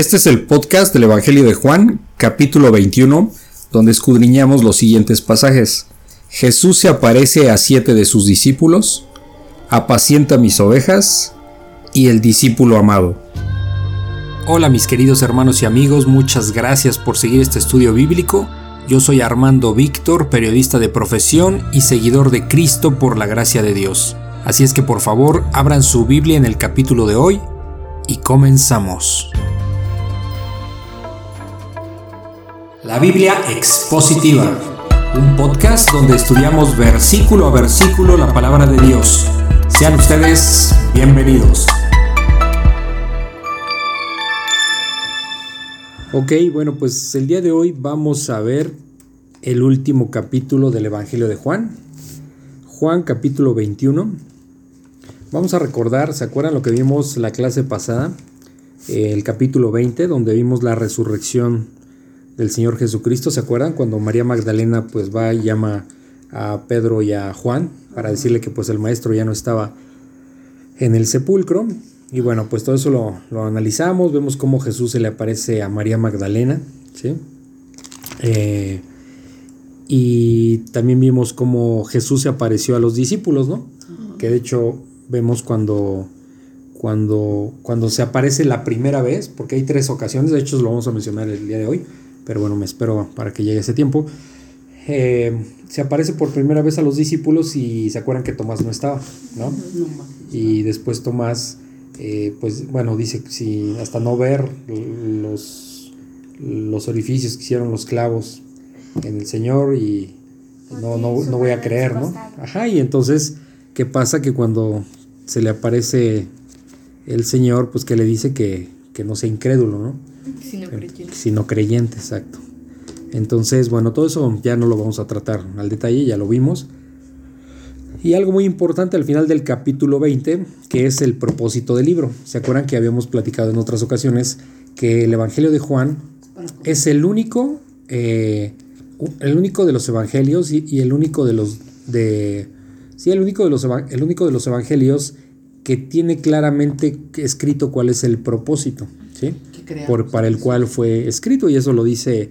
Este es el podcast del Evangelio de Juan, capítulo 21, donde escudriñamos los siguientes pasajes. Jesús se aparece a siete de sus discípulos, apacienta mis ovejas y el discípulo amado. Hola mis queridos hermanos y amigos, muchas gracias por seguir este estudio bíblico. Yo soy Armando Víctor, periodista de profesión y seguidor de Cristo por la gracia de Dios. Así es que por favor abran su Biblia en el capítulo de hoy y comenzamos. La Biblia Expositiva, un podcast donde estudiamos versículo a versículo la palabra de Dios. Sean ustedes bienvenidos. Ok, bueno, pues el día de hoy vamos a ver el último capítulo del Evangelio de Juan. Juan capítulo 21. Vamos a recordar, ¿se acuerdan lo que vimos la clase pasada? El capítulo 20, donde vimos la resurrección del Señor Jesucristo. ¿Se acuerdan? Cuando María Magdalena pues va y llama a Pedro y a Juan para decirle que pues el maestro ya no estaba en el sepulcro. Y bueno, pues todo eso lo, analizamos, vemos cómo Jesús se le aparece a María Magdalena, ¿sí? Eh, y también vimos cómo Jesús se apareció a los discípulos, ¿no? Que de hecho vemos cuando, cuando, cuando se aparece la primera vez, porque hay tres ocasiones, de hecho lo vamos a mencionar el día de hoy, pero bueno, me espero para que llegue ese tiempo. Eh, se aparece por primera vez a los discípulos y se acuerdan que Tomás no estaba, ¿no? Y después Tomás, eh, pues bueno, dice si hasta no ver los, los orificios que hicieron los clavos en el Señor y no, no, no voy a creer, ¿no? Ajá, y entonces, ¿qué pasa? Que cuando se le aparece el Señor, pues que le dice que, que no sea incrédulo, ¿no? Sino creyente. Sino creyente, exacto. Entonces, bueno, todo eso ya no lo vamos a tratar al detalle, ya lo vimos. Y algo muy importante al final del capítulo 20, que es el propósito del libro. ¿Se acuerdan que habíamos platicado en otras ocasiones que el Evangelio de Juan es el único, eh, el único de los evangelios y, el único de los de sí, el único de los el único de los evangelios que tiene claramente escrito cuál es el propósito, ¿sí? por, para el cual fue escrito, y eso lo dice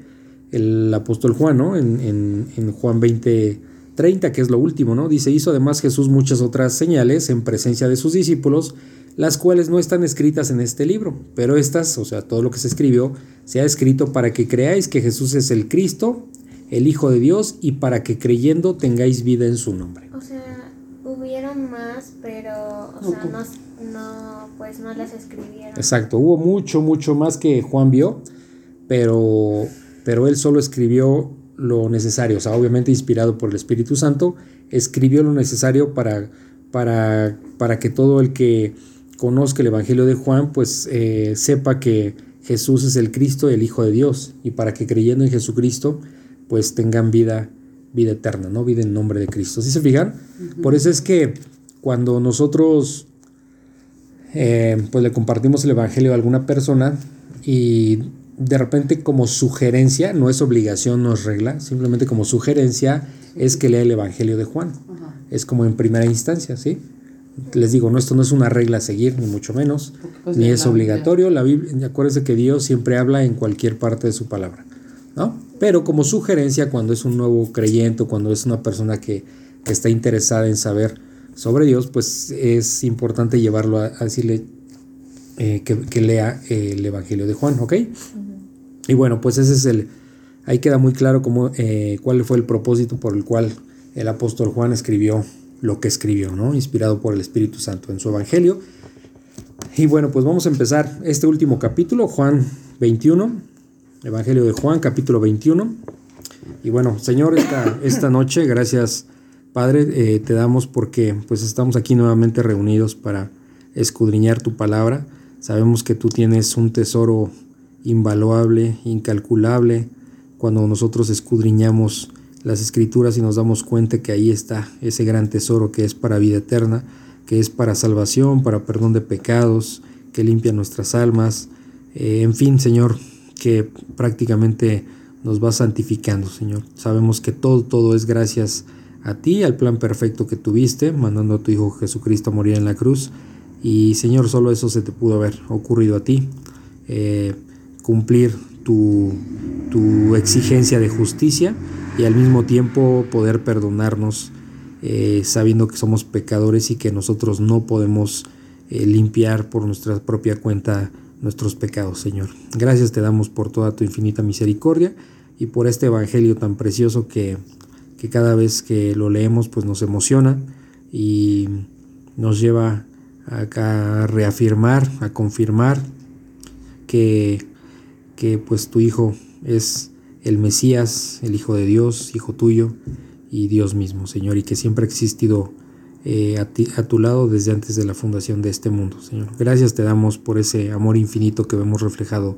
el apóstol Juan, ¿no? En, Juan 20, 30, que es lo último, ¿no? Dice, hizo además Jesús muchas otras señales en presencia de sus discípulos, las cuales no están escritas en este libro, pero estas, o sea, todo lo que se escribió, se ha escrito para que creáis que Jesús es el Cristo, el Hijo de Dios, y para que creyendo tengáis vida en su nombre. O sea, más, pero, o sea, no no, pues no las escribieron. Exacto, hubo mucho, mucho más que Juan vio, pero, pero él solo escribió lo necesario, o sea, obviamente inspirado por el Espíritu Santo, escribió lo necesario para, para, para que todo el que conozca el Evangelio de Juan, pues eh, sepa que Jesús es el Cristo, el Hijo de Dios, y para que creyendo en Jesucristo, pues tengan vida, vida eterna, ¿no? Vida en nombre de Cristo. ¿Sí se fijan? Por eso es que cuando nosotros eh, pues le compartimos el Evangelio a alguna persona y de repente como sugerencia, no es obligación, no es regla, simplemente como sugerencia es que lea el Evangelio de Juan. Es como en primera instancia, ¿sí? Les digo, no, esto no es una regla a seguir, ni mucho menos, pues, ni es obligatorio. La Biblia, acuérdense que Dios siempre habla en cualquier parte de su palabra, ¿no? Pero como sugerencia, cuando es un nuevo creyente, cuando es una persona que, que está interesada en saber sobre Dios, pues es importante llevarlo a, decirle eh, que, lea el Evangelio de Juan, ¿ok? Y bueno, pues ese es el, ahí queda muy claro cómo, eh, cuál fue el propósito por el cual el apóstol Juan escribió lo que escribió, ¿no? Inspirado por el Espíritu Santo en su Evangelio. Y bueno, pues vamos a empezar este último capítulo, Juan 21, Evangelio de Juan, capítulo 21. Y bueno, Señor, esta, esta noche, gracias Padre, eh, te damos porque pues estamos aquí nuevamente reunidos para escudriñar tu palabra. Sabemos que tú tienes un tesoro invaluable, incalculable, cuando nosotros escudriñamos las escrituras y nos damos cuenta que ahí está ese gran tesoro que es para vida eterna, que es para salvación, para perdón de pecados, que limpia nuestras almas, eh, en fin, Señor, que prácticamente nos va santificando, Señor. Sabemos que todo, todo es gracias a ti, al plan perfecto que tuviste, mandando a tu Hijo Jesucristo a morir en la cruz. Y Señor, solo eso se te pudo haber ocurrido a ti. Eh, cumplir tu, tu exigencia de justicia y al mismo tiempo poder perdonarnos eh, sabiendo que somos pecadores y que nosotros no podemos eh, limpiar por nuestra propia cuenta nuestros pecados, Señor. Gracias te damos por toda tu infinita misericordia y por este Evangelio tan precioso que, que cada vez que lo leemos pues nos emociona y nos lleva a, a reafirmar, a confirmar que, que pues tu Hijo es el Mesías, el Hijo de Dios, Hijo tuyo y Dios mismo, Señor, y que siempre ha existido eh, a, ti, a, tu lado desde antes de la fundación de este mundo, Señor. Gracias te damos por ese amor infinito que vemos reflejado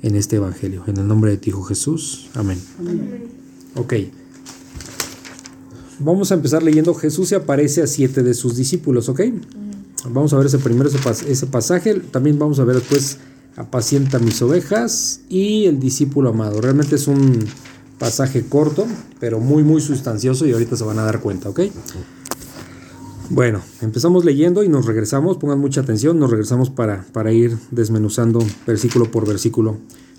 en este Evangelio. En el nombre de ti, Hijo Jesús. Amén. Amén. Ok. Vamos a empezar leyendo. Jesús se aparece a siete de sus discípulos, ¿ok? Vamos a ver ese primero, ese, ese pasaje. También vamos a ver después apacienta mis ovejas y el discípulo amado. Realmente es un pasaje corto, pero muy, muy sustancioso y ahorita se van a dar cuenta, ¿ok? Bueno, empezamos leyendo y nos regresamos, pongan mucha atención, nos regresamos para, para ir desmenuzando versículo por versículo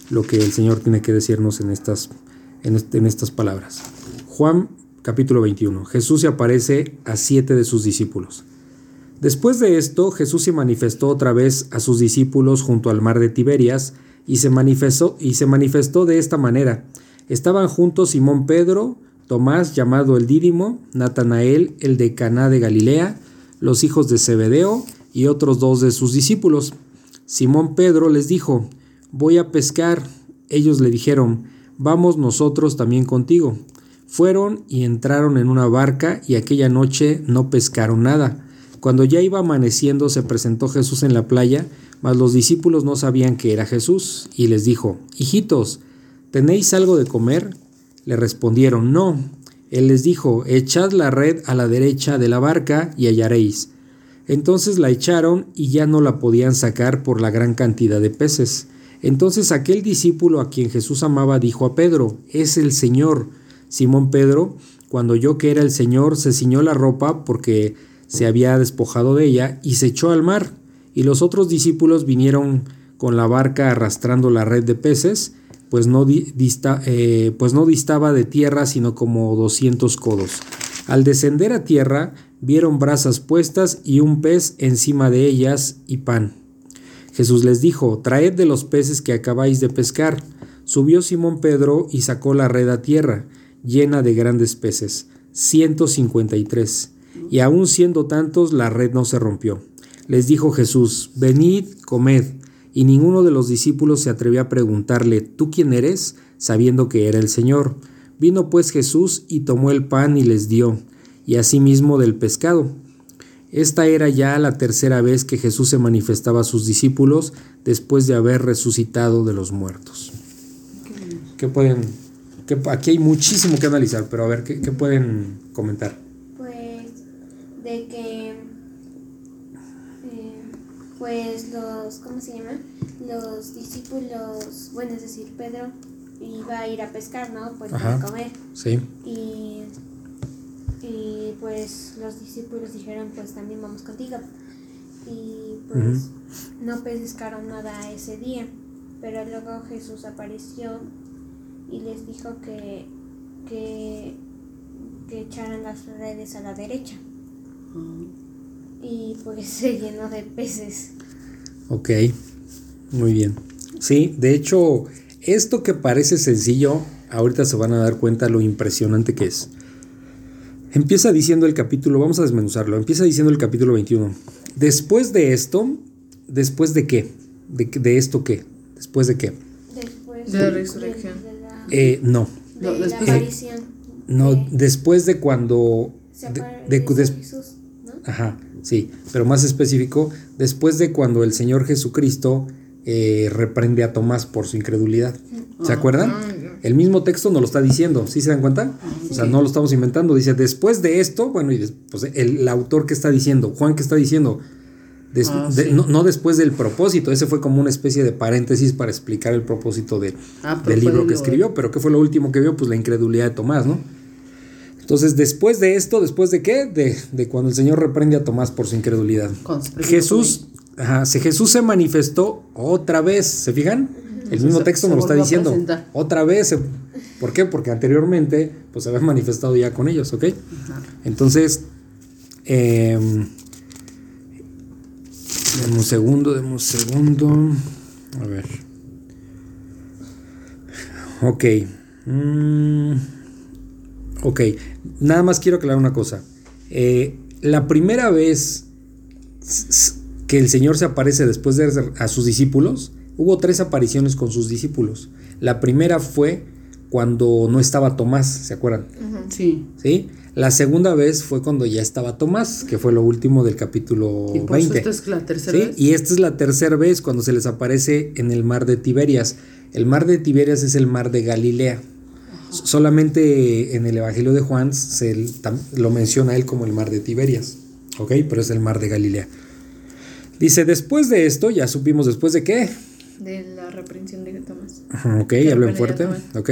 lo que el Señor tiene que decirnos en estas, en, en estas palabras. Juan capítulo 21. Jesús se aparece a siete de sus discípulos. Después de esto, Jesús se manifestó otra vez a sus discípulos junto al mar de Tiberias y se manifestó, y se manifestó de esta manera. Estaban juntos Simón Pedro, Tomás llamado el Dídimo, Natanael el de Caná de Galilea, los hijos de Zebedeo y otros dos de sus discípulos. Simón Pedro les dijo, voy a pescar. Ellos le dijeron, vamos nosotros también contigo. Fueron y entraron en una barca y aquella noche no pescaron nada. Cuando ya iba amaneciendo se presentó Jesús en la playa, mas los discípulos no sabían que era Jesús, y les dijo, Hijitos, ¿tenéis algo de comer? Le respondieron, No. Él les dijo, Echad la red a la derecha de la barca y hallaréis. Entonces la echaron y ya no la podían sacar por la gran cantidad de peces. Entonces aquel discípulo a quien Jesús amaba dijo a Pedro, Es el Señor. Simón Pedro, cuando oyó que era el Señor, se ciñó la ropa porque se había despojado de ella y se echó al mar. Y los otros discípulos vinieron con la barca arrastrando la red de peces, pues no, dista, eh, pues no distaba de tierra sino como doscientos codos. Al descender a tierra, vieron brasas puestas y un pez encima de ellas y pan. Jesús les dijo, Traed de los peces que acabáis de pescar. Subió Simón Pedro y sacó la red a tierra, llena de grandes peces, ciento cincuenta y tres. Y aun siendo tantos, la red no se rompió. Les dijo Jesús, Venid, comed. Y ninguno de los discípulos se atrevió a preguntarle, ¿tú quién eres? sabiendo que era el Señor. Vino pues Jesús y tomó el pan y les dio, y asimismo del pescado. Esta era ya la tercera vez que Jesús se manifestaba a sus discípulos después de haber resucitado de los muertos. ¿Qué pueden? Aquí hay muchísimo que analizar, pero a ver, ¿qué, pueden comentar? Pues de que pues los ¿cómo se llama? los discípulos bueno es decir Pedro iba a ir a pescar no pues Ajá, para comer. Sí. y y pues los discípulos dijeron pues también vamos contigo y pues no pescaron nada ese día pero luego Jesús apareció y les dijo que que que echaran las redes a la derecha y pues se llenó de peces Ok, muy bien. Sí, de hecho, esto que parece sencillo, ahorita se van a dar cuenta lo impresionante que es. Empieza diciendo el capítulo, vamos a desmenuzarlo, empieza diciendo el capítulo 21. Después de esto, ¿después de qué? ¿De, de esto qué? ¿Después de qué? después De la resurrección. de, de la, Eh, no, de No, la después- aparición no, de- después de cuando... se de- de- Jesús ¿no? Ajá, sí, pero más específico, después de cuando el Señor Jesucristo eh, reprende a Tomás por su incredulidad. ¿Se acuerdan? Ah. El mismo texto nos lo está diciendo, ¿sí se dan cuenta? O sea, no lo estamos inventando, dice, después de esto, bueno, y pues el, el autor que está diciendo, Juan que está diciendo, des- Ah, de- sí. no, no después del propósito, ese fue como una especie de paréntesis para explicar el propósito de, Ah, del libro que escribió, pero ¿qué fue lo último que vio? Pues la incredulidad de Tomás, ¿no? Entonces, después de esto, ¿después de qué? De, de cuando el Señor reprende a Tomás por su incredulidad. Se Jesús, ajá, se, Jesús se manifestó otra vez, ¿se fijan? El mismo texto nos lo está diciendo. Otra vez. ¿Por qué? Porque anteriormente pues se había manifestado ya con ellos, ¿ok? Entonces, eh, un segundo, demos un segundo. A ver. Ok. Mm, ok. Nada más quiero aclarar una cosa. Eh, la primera vez que el Señor se aparece después de a sus discípulos, hubo tres apariciones con sus discípulos. La primera fue cuando no estaba Tomás, ¿se acuerdan? Sí. ¿Sí? La segunda vez fue cuando ya estaba Tomás, que fue lo último del capítulo ¿Y 20. Esta es la tercera vez. Y esta es la tercera vez cuando se les aparece en el mar de Tiberias. El mar de Tiberias es el mar de Galilea. Solamente en el Evangelio de Juan se lo menciona él como el mar de Tiberias, ¿ok? Pero es el mar de Galilea. Dice, después de esto, ya supimos después de qué. De la reprensión de Tomás. Ok, hablen fuerte. Ok.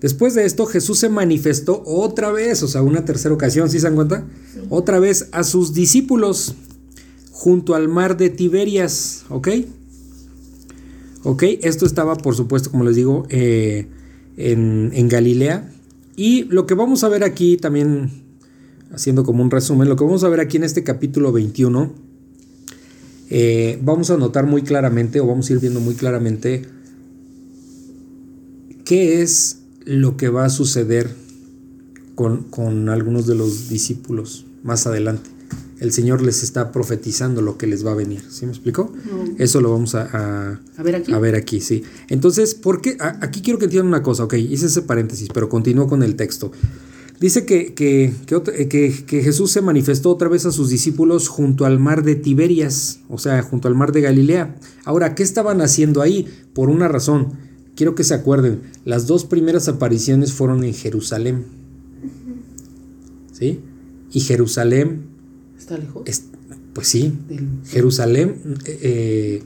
Después de esto, Jesús se manifestó otra vez, o sea, una tercera ocasión, ¿sí se dan cuenta? Otra vez a sus discípulos junto al mar de Tiberias, ¿ok? Ok, esto estaba, por supuesto, como les digo, eh, en, Galilea. Y lo que vamos a ver aquí también, haciendo como un resumen, lo que vamos a ver aquí en este capítulo 21, eh, vamos a notar muy claramente, o vamos a ir viendo muy claramente, qué es lo que va a suceder con, con algunos de los discípulos más adelante el Señor les está profetizando lo que les va a venir. ¿Sí me explicó? Eso lo vamos a, a, ver aquí. A ver aquí, sí. Entonces, ¿por qué? aquí quiero que entiendan una cosa, ok, hice ese paréntesis, pero continúo con el texto. Dice que, que, que, Jesús se manifestó otra vez a sus discípulos junto al mar de Tiberias, o sea, junto al mar de Galilea. Ahora, ¿qué estaban haciendo ahí? Por una razón. Quiero que se acuerden, las dos primeras apariciones fueron en Jerusalén. ¿Sí? Y Jerusalén ¿Está lejos? pues sí. Jerusalén. Eh, eh,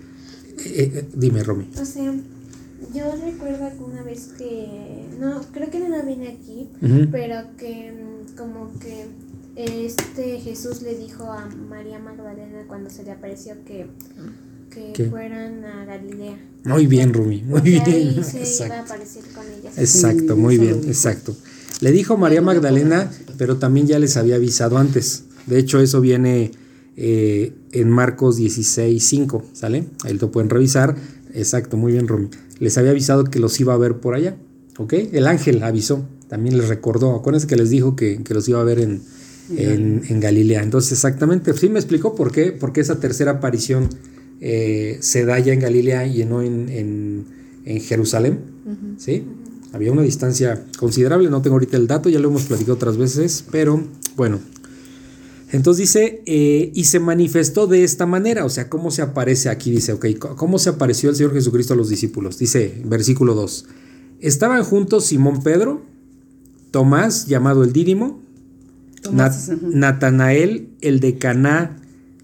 eh, dime, Romy. O sea, yo recuerdo alguna vez que. No, creo que no vine aquí, pero que mm, como que este Jesús le dijo a María Magdalena cuando se le apareció que, que fueran a Galilea. Muy bien, Rumi, muy bien. Ahí se iba a aparecer con ellas. Exacto, muy bien, exacto. Le dijo María Magdalena, pero también ya les había avisado antes. De hecho, eso viene eh, en Marcos 16, 5, ¿sale? Ahí lo pueden revisar. Exacto, muy bien, Romy. Les había avisado que los iba a ver por allá, ¿ok? El ángel avisó, también les recordó. Acuérdense que les dijo que, los iba a ver en, en, Galilea. Entonces, exactamente, sí me explicó por qué, porque esa tercera aparición eh, se da ya en Galilea y no en, Jerusalén, ¿sí? Había una distancia considerable, no tengo ahorita el dato, ya lo hemos platicado otras veces, pero bueno, entonces dice, eh, y se manifestó de esta manera, o sea, ¿cómo se aparece aquí? Dice, ok, ¿cómo se apareció el Señor Jesucristo a los discípulos? Dice, versículo 2, estaban juntos Simón Pedro, Tomás, llamado el Dídimo, Natanael, el de Caná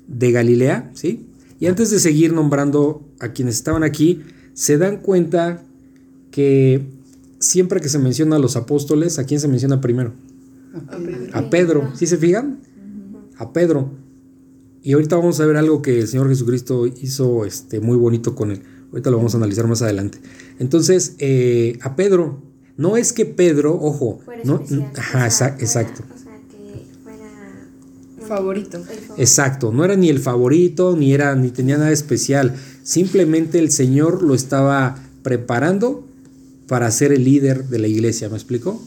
de Galilea, ¿sí? Y antes de seguir nombrando a quienes estaban aquí, se dan cuenta que siempre que se menciona a los apóstoles, ¿a quién se menciona primero? A Pedro. A Pedro. ¿Sí se fijan? A Pedro. Y ahorita vamos a ver algo que el Señor Jesucristo hizo este, muy bonito con él. Ahorita lo vamos a analizar más adelante. Entonces, eh, a Pedro, no es que Pedro, ojo, no, ajá, exacto. favorito. Exacto, no era ni el favorito, ni era, ni tenía nada especial. Simplemente el Señor lo estaba preparando para ser el líder de la iglesia. ¿Me explicó?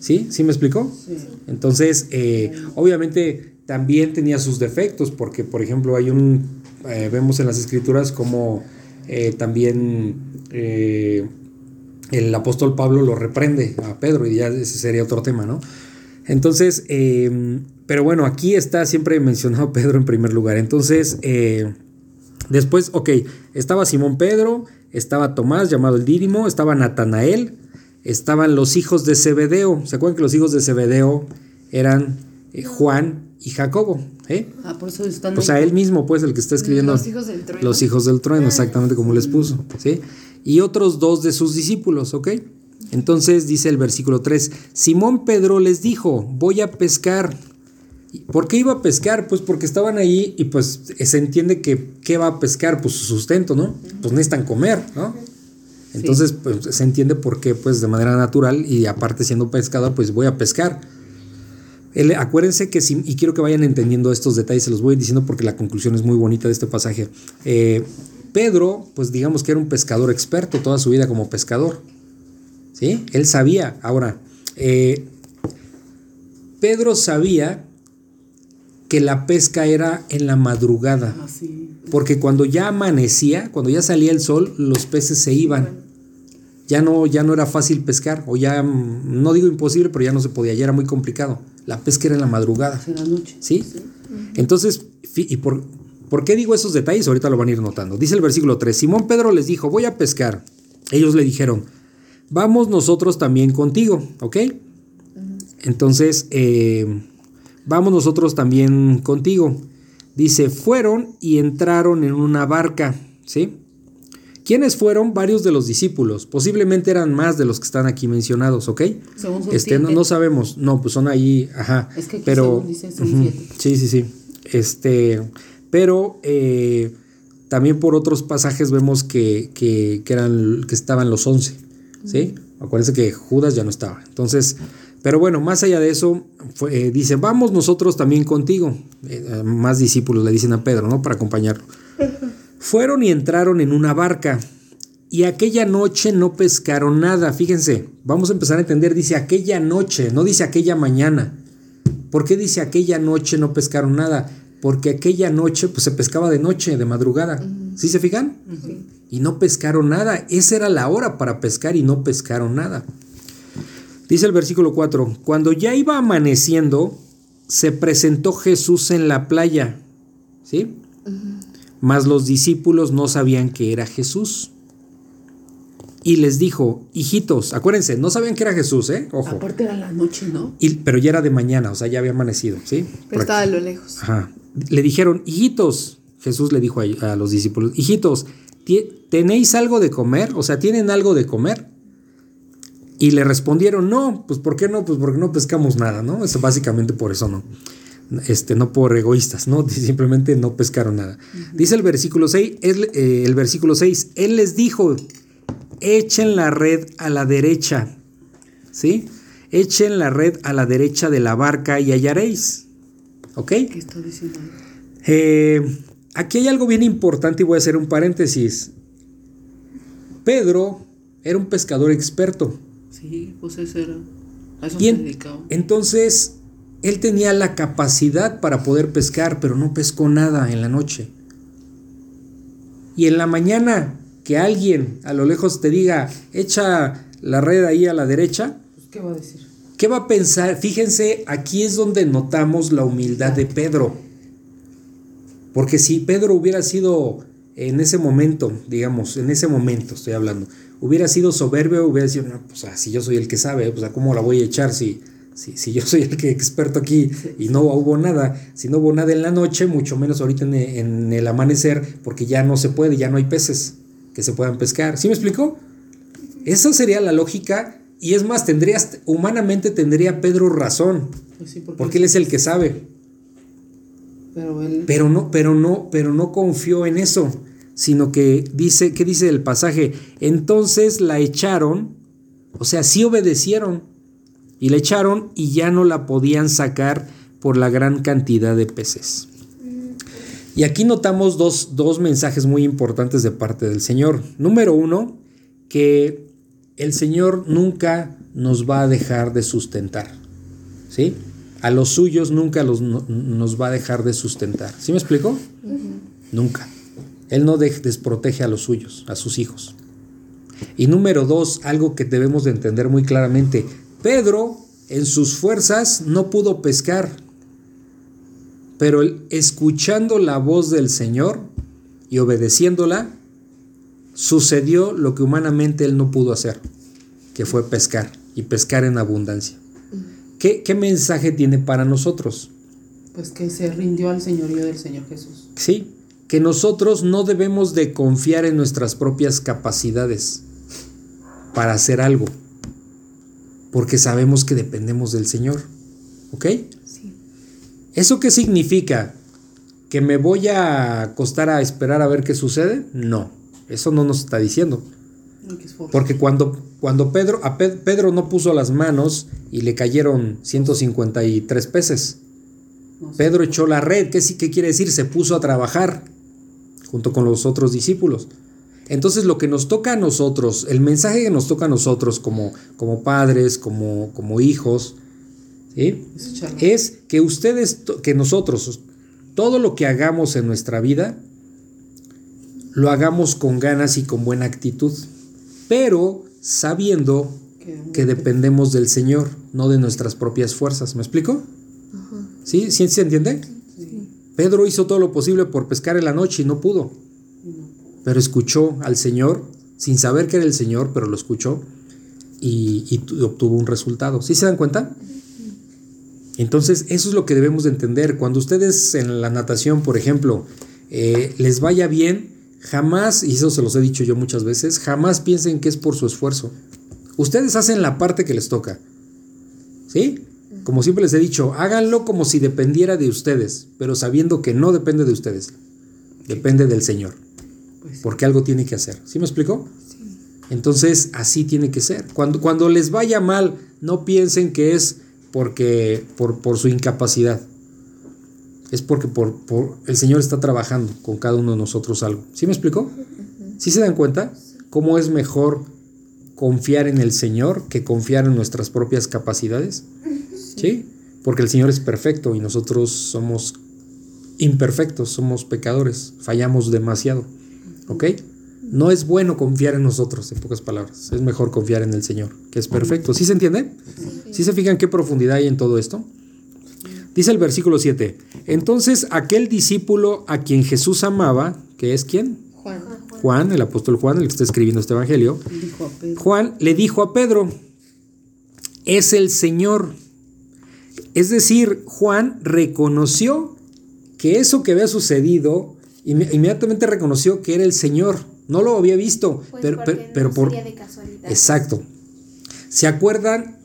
¿Sí? ¿Sí me explicó? Sí. Entonces, eh, obviamente también tenía sus defectos, porque por ejemplo hay un, eh, vemos en las escrituras como eh, también eh, el apóstol Pablo lo reprende a Pedro, y ya ese sería otro tema, ¿no? Entonces, em, pero bueno, aquí está siempre mencionado Pedro en primer lugar. Entonces, después, ok, estaba Simón Pedro, estaba Tomás, llamado el Dídimo, estaba Natanael, estaban los hijos de Zebedeo. ¿Se acuerdan que los hijos de Zebedeo eran Juan y Jacobo. ¿eh? Ah, por eso están. O sea, él mismo, pues, el que está escribiendo. Los hijos del trueno. Los hijos del trueno, exactamente como les puso. ¿sí? Y otros dos de sus discípulos, ¿ok? Entonces dice el versículo 3: Simón Pedro les dijo: Voy a pescar. ¿Por qué iba a pescar? Pues porque estaban ahí y pues se entiende que ¿qué va a pescar? Pues su sustento, ¿no? Pues necesitan comer, ¿no? Entonces, pues, se entiende por qué, pues, de manera natural y aparte siendo pescador, pues voy a pescar. Acuérdense que si, y quiero que vayan entendiendo estos detalles, se los voy diciendo porque la conclusión es muy bonita de este pasaje. Eh, Pedro, pues digamos que era un pescador experto toda su vida como pescador. ¿Sí? Él sabía. Ahora, eh, Pedro sabía que la pesca era en la madrugada. Así. Porque cuando ya amanecía, cuando ya salía el sol, los peces se iban. Ya no, ya no era fácil pescar, o ya, mm, no digo imposible, pero ya no se podía, ya era muy complicado. La pesca era en la madrugada. Será noche. ¿Sí? Entonces, ¿y por, por qué digo esos detalles? Ahorita lo van a ir notando. Dice el versículo 3, Simón Pedro les dijo, voy a pescar. Ellos le dijeron, vamos nosotros también contigo, ¿ok? Entonces, eh, vamos nosotros también contigo. Dice, fueron y entraron en una barca, ¿sí? ¿Quiénes fueron? Varios de los discípulos. Posiblemente eran más de los que están aquí mencionados, ¿ok? Según son Este, no, no sabemos. No, pues son ahí, ajá. Es que aquí pero, según dice, son siete. Sí, sí, sí. Este, pero eh, también por otros pasajes vemos que, que, que eran, que estaban los once, ¿sí? Acuérdense que Judas ya no estaba. Entonces, pero bueno, más allá de eso, fue- eh, dice, vamos nosotros también contigo. Eh, más discípulos le dicen a Pedro, ¿no? Para acompañarlo. Fueron y entraron en una barca. Y aquella noche no pescaron nada. Fíjense, vamos a empezar a entender. Dice aquella noche, no dice aquella mañana. ¿Por qué dice aquella noche no pescaron nada? Porque aquella noche pues se pescaba de noche, de madrugada. ¿Sí se fijan? Y no pescaron nada. Esa era la hora para pescar y no pescaron nada. Dice el versículo 4, cuando ya iba amaneciendo, se presentó Jesús en la playa. ¿Sí? Mas los discípulos no sabían que era Jesús. Y les dijo, hijitos, acuérdense, no sabían que era Jesús, ¿eh? Ojo. Aparte era la noche, ¿no? Y- pero ya era de mañana, o sea, ya había amanecido, ¿sí? Pero estaba a lo lejos. Ajá. Le dijeron, hijitos, Jesús le dijo a, a los discípulos, hijitos, ¿tie- ¿tenéis algo de comer? O sea, ¿tienen algo de comer? Y le respondieron, no, pues ¿por qué no? Pues porque no pescamos nada, ¿no? Es básicamente por eso no. Este, no por egoístas, ¿no? Simplemente no pescaron nada. Dice el versículo 6, él, eh, el versículo 6, él les dijo, echen la red a la derecha, ¿sí? Echen la red a la derecha de la barca y hallaréis. ¿Ok? ¿Qué está diciendo? Eh, aquí hay algo bien importante y voy a hacer un paréntesis. Pedro era un pescador experto. Sí, pues eso era. A eso Y se en- dedicaba. entonces él tenía la capacidad para poder pescar, pero no pescó nada en la noche. Y en la mañana que alguien a lo lejos te diga, echa la red ahí a la derecha, Pues, ¿Qué va a decir? ¿Qué va a pensar? Fíjense, aquí es donde notamos la humildad de Pedro. Porque si Pedro hubiera sido en ese momento, digamos, en ese momento estoy hablando, hubiera sido soberbio, hubiera sido, no, pues ah, si yo soy el que sabe, pues a cómo la voy a echar si, si, si yo soy el que experto aquí y no hubo nada, si no hubo nada en la noche, mucho menos ahorita en, en el amanecer, porque ya no se puede, ya no hay peces que se puedan pescar. ¿Sí me explico? Esa sería la lógica y es más, tendrías, humanamente tendría Pedro razón, Pues sí, porque, porque él es el que sabe. Pero él. Pero no, pero no, pero no confió en eso, sino que dice, ¿qué dice el pasaje? Entonces la echaron, o sea, sí obedecieron, y la echaron y ya no la podían sacar por la gran cantidad de peces. Y aquí notamos dos, dos mensajes muy importantes de parte del Señor. Número uno, que el Señor nunca nos va a dejar de sustentar. ¿Sí? A los suyos nunca los, no- nos va a dejar de sustentar. ¿Sí me explico? Nunca. Él no de- desprotege a los suyos, a sus hijos. Y número dos, algo que debemos de entender muy claramente. Pedro, en sus fuerzas, no pudo pescar. Pero escuchando la voz del Señor y obedeciéndola, sucedió lo que humanamente él no pudo hacer, que fue pescar y pescar en abundancia. ¿Qué, qué mensaje tiene para nosotros? Pues que se rindió al señorío del Señor Jesús. Sí, que nosotros no debemos de confiar en nuestras propias capacidades para hacer algo, porque sabemos que dependemos del Señor. ¿Ok? Sí. ¿Eso qué significa? ¿Que me voy a acostar a esperar a ver qué sucede? No, eso no nos está diciendo. Porque cuando, cuando Pedro, a Pedro no puso las manos y le cayeron 153 peces. Pedro echó la red, ¿qué, ¿qué quiere decir? Se puso a trabajar junto con los otros discípulos. Entonces lo que nos toca a nosotros, el mensaje que nos toca a nosotros como, como padres, como, como hijos, es que ustedes, que nosotros, todo lo que hagamos en nuestra vida, lo hagamos con ganas y con buena actitud, pero sabiendo que dependemos del Señor, no de nuestras propias fuerzas. ¿Me explico? ¿Sí? ¿Sí se entiende? Pedro hizo todo lo posible por pescar en la noche y no pudo pero escuchó al Señor, sin saber que era el Señor, pero lo escuchó y, obtuvo un resultado. ¿Sí se dan cuenta? Entonces, eso es lo que debemos de entender. Cuando ustedes en la natación, por ejemplo, eh, les vaya bien, jamás, y eso se los he dicho yo muchas veces, jamás piensen que es por su esfuerzo. Ustedes hacen la parte que les toca. ¿Sí? Como siempre les he dicho, háganlo como si dependiera de ustedes, pero sabiendo que no depende de ustedes, depende del Señor. Pues porque algo tiene que hacer. ¿Sí me explico? Entonces, así tiene que ser. Cuando, cuando les vaya mal, no piensen que es porque por, por su incapacidad. Es porque por, el Señor está trabajando con cada uno de nosotros algo. ¿Sí me explico? ¿Sí se dan cuenta? ¿Cómo es mejor confiar en el Señor que confiar en nuestras propias capacidades? ¿Sí? Porque el Señor es perfecto y nosotros somos imperfectos, somos pecadores, fallamos demasiado. ¿Ok? No es bueno confiar en nosotros, en pocas palabras. Es mejor confiar en el Señor, que es perfecto. ¿Sí se entiende? ¿Sí se fijan qué profundidad hay en todo esto? Dice el versículo 7. Entonces aquel discípulo a quien Jesús amaba, que es quién? Juan. Juan, el apóstol Juan, el que está escribiendo este evangelio. Juan le dijo a Pedro, es el Señor. Es decir, Juan reconoció que eso que había sucedido inmediatamente reconoció que era el Señor. No lo había visto, pues pero, pero, por... De Exacto. ¿Se acuerdan?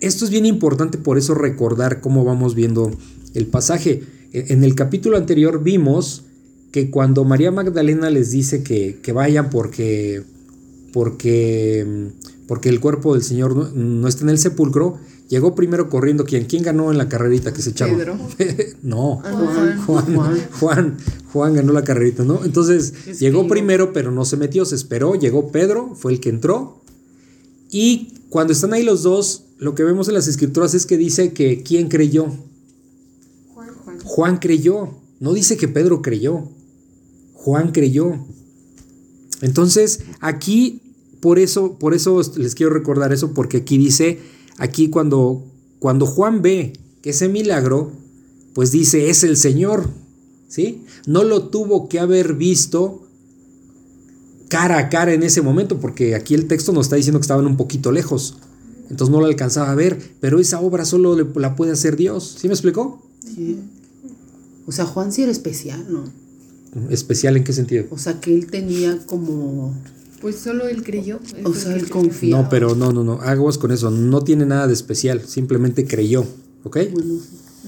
Esto es bien importante, por eso recordar cómo vamos viendo el pasaje. E, en el capítulo anterior vimos que cuando María Magdalena les dice que, que vayan porque, porque, porque el cuerpo del Señor no, no está en el sepulcro, Llegó primero corriendo quién? ¿Quién ganó en la carrerita que se echaba? Pedro. no, Juan, Juan, Juan, Juan, ganó la carrerita, ¿no? Entonces llegó primero, pero no se metió, se esperó, llegó Pedro, fue el que entró. Y cuando están ahí los dos, lo que vemos en las escrituras es que dice que ¿quién creyó? Juan, Juan. Juan creyó, no dice que Pedro creyó, Juan creyó. Entonces, aquí, por eso, por eso les quiero recordar eso, porque aquí dice Aquí cuando, cuando Juan ve que ese milagro, pues dice, es el Señor, ¿sí? No lo tuvo que haber visto cara a cara en ese momento, porque aquí el texto nos está diciendo que estaban un poquito lejos, entonces no lo alcanzaba a ver, pero esa obra solo la puede hacer Dios, ¿sí me explicó? Sí. O sea, Juan sí era especial, ¿no? ¿Especial en qué sentido? O sea, que él tenía como pues solo él creyó. o sea, él confió. No, pero no, no, no. Aguas con eso. No tiene nada de especial. Simplemente creyó. ¿Ok?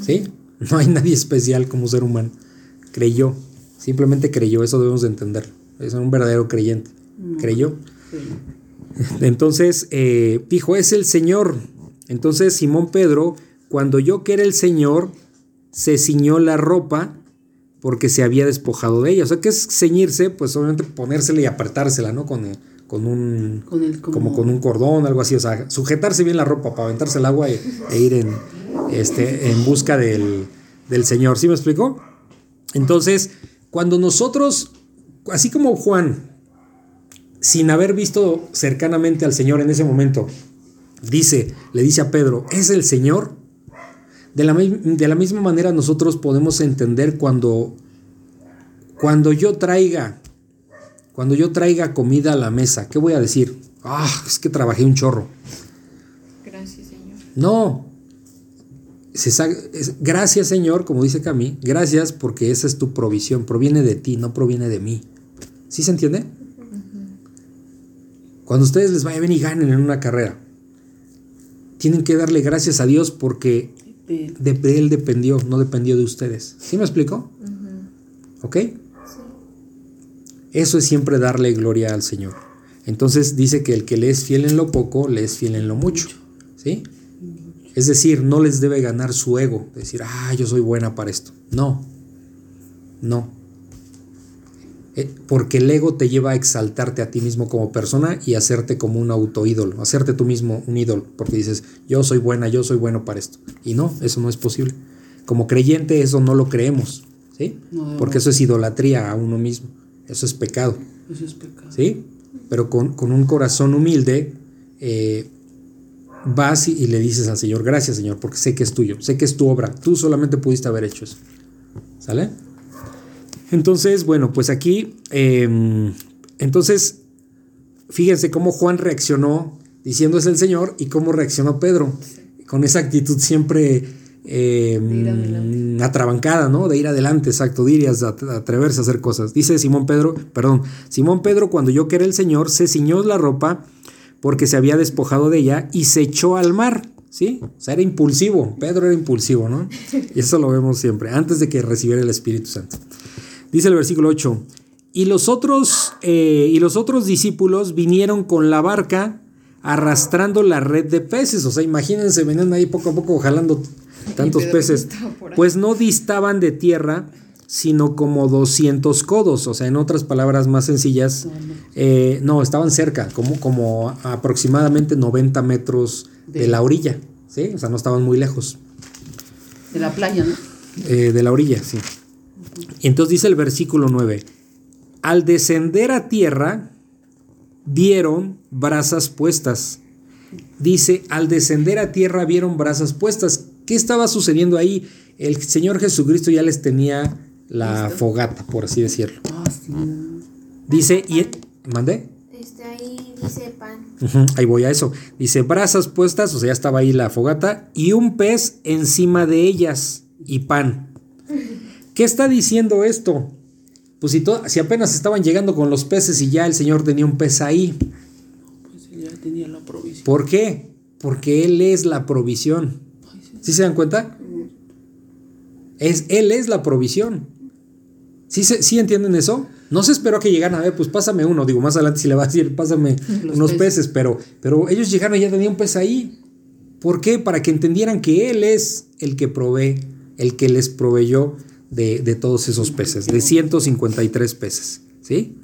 ¿Sí? No hay nadie especial como ser humano. Creyó. Simplemente creyó. Eso debemos de entender. Es un verdadero creyente. Creyó. Entonces eh, dijo, es el Señor. Entonces Simón Pedro, cuando yo que era el Señor, se ciñó la ropa porque se había despojado de ella. O sea, que es ceñirse, pues obviamente ponérsela y apretársela, ¿no? Con, con un. como... con un cordón, algo así. O sea, sujetarse bien la ropa para aventarse el agua e, e, ir en, este, en busca del, del Señor. ¿Sí me explico? Entonces, cuando nosotros, así como Juan, sin haber visto cercanamente al Señor en ese momento, dice, le dice a Pedro, es el Señor, de la, de la misma manera nosotros podemos entender cuando, cuando yo traiga, cuando yo traiga comida a la mesa, ¿qué voy a decir? Ah, es que trabajé un chorro. Gracias, Señor. No. gracias, Señor, como dice Cami, gracias porque esa es tu provisión, proviene de ti, no proviene de mí. ¿Sí se entiende? Cuando ustedes les vaya bien y ganen en una carrera, tienen que darle gracias a Dios porque de, él dependió, no dependió de ustedes. ¿Sí me explico? ¿Ok? Eso es siempre darle gloria al Señor. Entonces dice que el que le es fiel en lo poco, le es fiel en lo mucho. ¿Sí? Es decir, no les debe ganar su ego, decir, ah, yo soy buena para esto. No, no. Eh, porque el ego te lleva a exaltarte a ti mismo como persona y hacerte como un autoídolo, hacerte tú mismo un ídolo, porque dices, yo soy buena, yo soy bueno para esto. Y no, eso no es posible. Como creyente eso no lo creemos, ¿sí? No, Porque eso es idolatría a uno mismo, eso es pecado, Eso es pecado. ¿sí? Pero con, con un corazón humilde eh, vas y, y le dices al Señor, gracias Señor, porque sé que es tuyo, sé que es tu obra, tú solamente pudiste haber hecho eso, ¿sale? Entonces, bueno, pues aquí, eh, entonces, fíjense cómo Juan reaccionó diciendo es el Señor y cómo reaccionó Pedro, con esa actitud siempre eh, De atrabancada, ¿no? De ir adelante, exacto, a atreverse a hacer cosas. Dice Simón Pedro, perdón, Simón Pedro cuando yo que era el Señor, se ciñó la ropa porque se había despojado de ella y se echó al mar, ¿sí? O sea, era impulsivo, Pedro era impulsivo, ¿no? Y eso lo vemos siempre, antes de que recibiera el Espíritu Santo. Dice el versículo 8, y los otros, eh, y los otros discípulos vinieron con la barca arrastrando la red de peces, o sea, imagínense, venían ahí poco a poco jalando tantos peces, pues no distaban de tierra, sino como 200 codos, o sea, en otras palabras más sencillas, eh, no, estaban cerca, como, como aproximadamente 90 metros de De- la orilla, ¿sí? O sea, no estaban muy lejos. De la playa, ¿no? Eh, de la orilla, sí. Y entonces dice el versículo 9, al descender a tierra, vieron brasas puestas. Dice, al descender a tierra vieron brasas puestas. ¿Qué estaba sucediendo ahí? El Señor Jesucristo ya les tenía la fogata, por así decirlo. Ah, sí. Dice, y... ¿Mandé? Este, ahí dice pan. Ahí voy a eso. Dice brasas puestas, o sea, ya estaba ahí la fogata, y un pez encima de ellas, y pan. ¿Qué está diciendo esto? Pues si, si apenas estaban llegando con los peces y ya el Señor tenía un pez ahí. Pues él ya tenía la provisión. ¿Por qué? Porque Él es la provisión. ¿Sí se dan cuenta? Es, él es la provisión. ¿Sí, se- sí entienden eso? No se esperó a que llegaran a ver, pues pásame uno. Digo, más adelante si le va a decir, pásame Los unos peces. peces, pero, pero ellos llegaron y ya tenían un pez ahí. ¿Por qué? Para que entendieran que Él es el que provee, el que les proveyó de, de todos esos peces, de 153 peces. ¿Sí?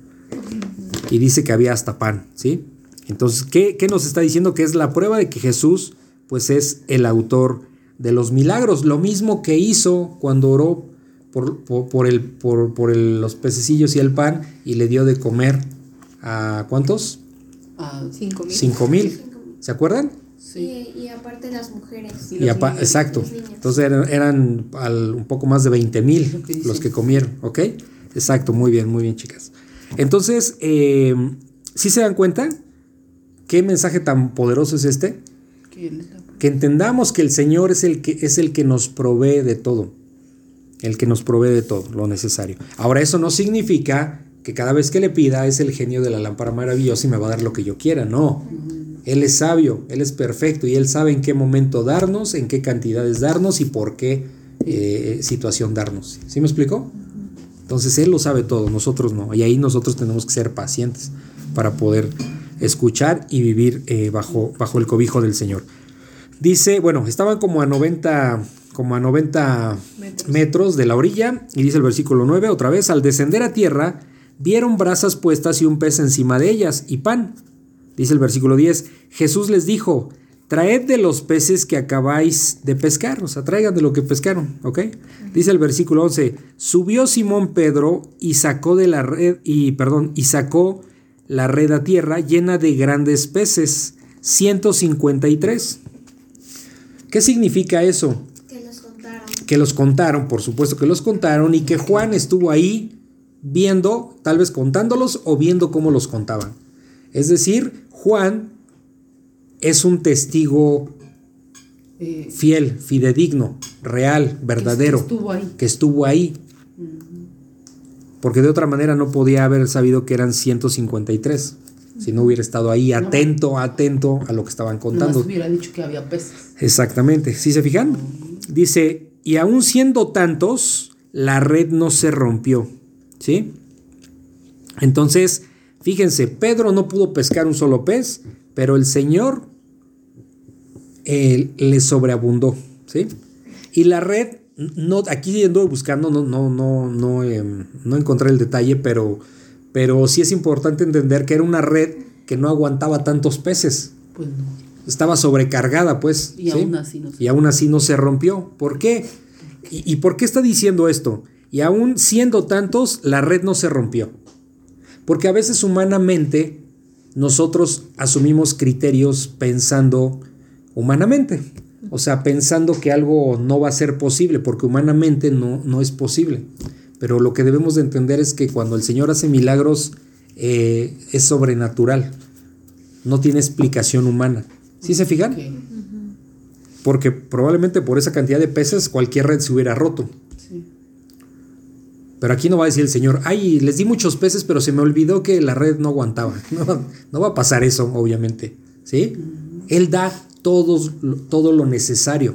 Y dice que había hasta pan, ¿sí? Entonces, ¿qué, qué nos está diciendo? Que es la prueba de que Jesús, pues es el autor de los milagros. Lo mismo que hizo cuando oró por, por, por el, por, por el- los pececillos y el pan y le dio de comer a ¿cuántos? Ah, Cinco mil. Cinco mil. ¿Se acuerdan? Sí. Y, y aparte las mujeres. Y Y los apa- niños. exacto. Entonces eran, eran al- un poco más de 20 mil Lo los que comieron, ¿ok? Exacto, muy bien, muy bien, chicas. Entonces, eh, ¿sí se dan cuenta? ¿Qué mensaje tan poderoso es este? Que entendamos que el Señor es el que, es el que nos provee de todo. El que nos provee de todo, lo necesario. Ahora, eso no significa que cada vez que le pida es el genio de la lámpara maravillosa y me va a dar lo que yo quiera. No. Él es sabio, Él es perfecto y Él sabe en qué momento darnos, en qué cantidades darnos y por qué eh, situación darnos. ¿Sí me explicó? Entonces Él lo sabe todo, nosotros no. Y ahí nosotros tenemos que ser pacientes para poder escuchar y vivir eh, bajo, bajo el cobijo del Señor. Dice, bueno, estaban como a 90, como a 90 Metros. metros de la orilla y dice el versículo 9 otra vez, al descender a tierra, vieron brasas puestas y un pez encima de ellas y pan. Dice el versículo 10, Jesús les dijo, traed de los peces que acabáis de pescar, o sea, traigan de lo que pescaron, ¿ok? Dice el versículo 11, subió Simón Pedro y sacó de la red, y perdón, y sacó la red a tierra llena de grandes peces, 153. ¿Qué significa eso? Que los contaron. que los contaron, por supuesto que los contaron, y que Juan estuvo ahí viendo, tal vez contándolos o viendo cómo los contaban. Es decir, Juan es un testigo Eh, fiel, fidedigno, real, verdadero, Estuvo ahí. que estuvo ahí. Porque de otra manera no podía haber sabido que eran 153, si no hubiera estado ahí atento, atento a lo que estaban Nomás contando. hubiera dicho que había peces. Exactamente, ¿sí se fijan? Dice, y aún siendo tantos, la red no se rompió, ¿sí? Entonces, Fíjense, Pedro no pudo pescar un solo pez, pero el Señor eh, le sobreabundó, ¿sí? Y la red, no, aquí ando buscando, no, no, no, no, em, no encontré el detalle, pero, pero sí es importante entender que era una red que no aguantaba tantos peces. Pues no. Estaba sobrecargada, pues. Y ¿sí? aún así no se- Y aún así no se rompió. ¿Por qué? ¿Y, y por qué está diciendo esto? Y aún siendo tantos, la red no se rompió. Porque a veces humanamente nosotros asumimos criterios pensando humanamente. O sea, pensando que algo no va a ser posible, porque humanamente no, no es posible. Pero lo que debemos de entender es que cuando el Señor hace milagros eh, es sobrenatural. No tiene explicación humana. ¿Sí se fijan? Porque probablemente por esa cantidad de peces cualquier red se hubiera roto. Pero aquí no va a decir el Señor, ay, les di muchos peces, pero se me olvidó que la red no aguantaba. No, no va a pasar eso, obviamente. ¿Sí? Él da todos, todo lo necesario.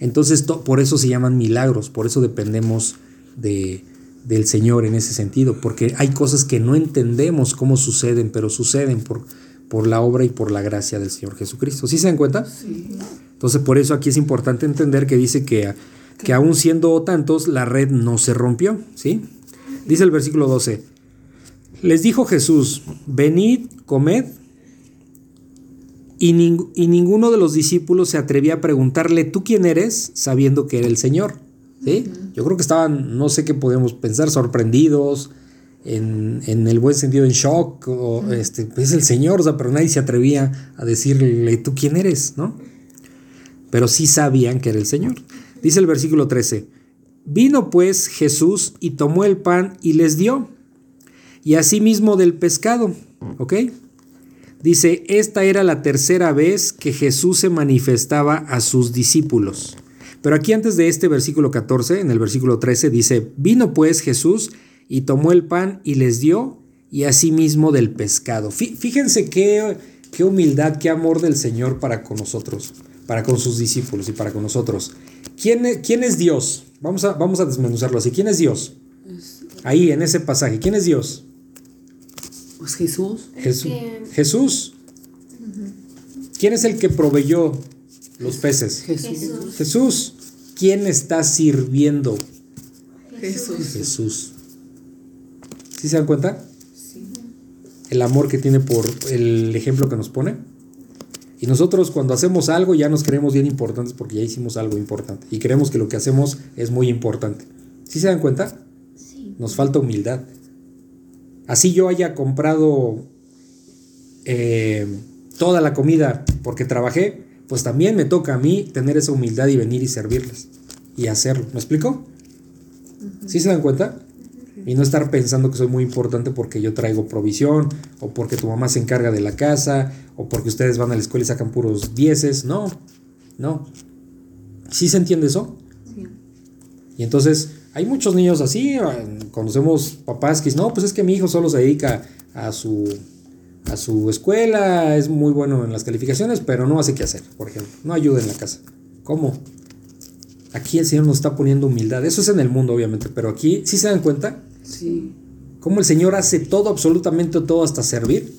Entonces, to- por eso se llaman milagros, por eso dependemos de, del Señor en ese sentido, porque hay cosas que no entendemos cómo suceden, pero suceden por, por la obra y por la gracia del Señor Jesucristo. ¿Sí se dan cuenta? Sí. Entonces, por eso aquí es importante entender que dice que, que aún siendo tantos, la red no se rompió, ¿sí? Dice el versículo 12, les dijo Jesús, venid, comed, y, ning- y ninguno de los discípulos se atrevía a preguntarle, ¿tú quién eres? sabiendo que era el Señor, ¿sí? Yo creo que estaban, no sé qué podemos pensar, sorprendidos, en, en el buen sentido, en shock, o este, es el Señor, o sea, pero nadie se atrevía a decirle, ¿tú quién eres? ¿No? pero sí sabían que era el Señor. Dice el versículo 13, vino pues Jesús y tomó el pan y les dio, y asimismo del pescado, ¿ok? Dice, esta era la tercera vez que Jesús se manifestaba a sus discípulos. Pero aquí antes de este versículo 14, en el versículo 13, dice, vino pues Jesús y tomó el pan y les dio, y asimismo del pescado. Fí- Fíjense qué, qué humildad, qué amor del Señor para con nosotros, para con sus discípulos y para con nosotros. ¿Quién, e- quién es Dios? Vamos a, vamos a desmenuzarlo así. ¿Quién es Dios? Ahí, en ese pasaje. ¿Quién es Dios? Pues Jesús. Jesús. Jesús. ¿Quién es el que proveyó los peces? Jesús. Jesús. Jesús. ¿Quién está sirviendo? Jesús. Jesús. ¿Sí se dan cuenta? Sí. El amor que tiene por el ejemplo que nos pone. Y nosotros cuando hacemos algo ya nos creemos bien importantes porque ya hicimos algo importante. Y creemos que lo que hacemos es muy importante. ¿Sí se dan cuenta? Sí. Nos falta humildad. Así yo haya comprado eh, toda la comida porque trabajé, pues también me toca a mí tener esa humildad y venir y servirles y hacerlo. ¿Me explico? ¿Sí se dan cuenta? Y no estar pensando que soy muy importante porque yo traigo provisión, o porque tu mamá se encarga de la casa, o porque ustedes van a la escuela y sacan puros dieces. No, no. ¿Sí se entiende eso? Sí. Y entonces hay muchos niños así, eh, conocemos papás que dicen, no, pues es que mi hijo solo se dedica a su, a su escuela, es muy bueno en las calificaciones, pero no hace qué hacer, por ejemplo, no ayuda en la casa. ¿Cómo? Aquí el Señor nos está poniendo humildad, eso es en el mundo obviamente, pero aquí, ¿sí se dan cuenta? Sí. ¿Cómo el Señor hace todo, absolutamente todo hasta servir?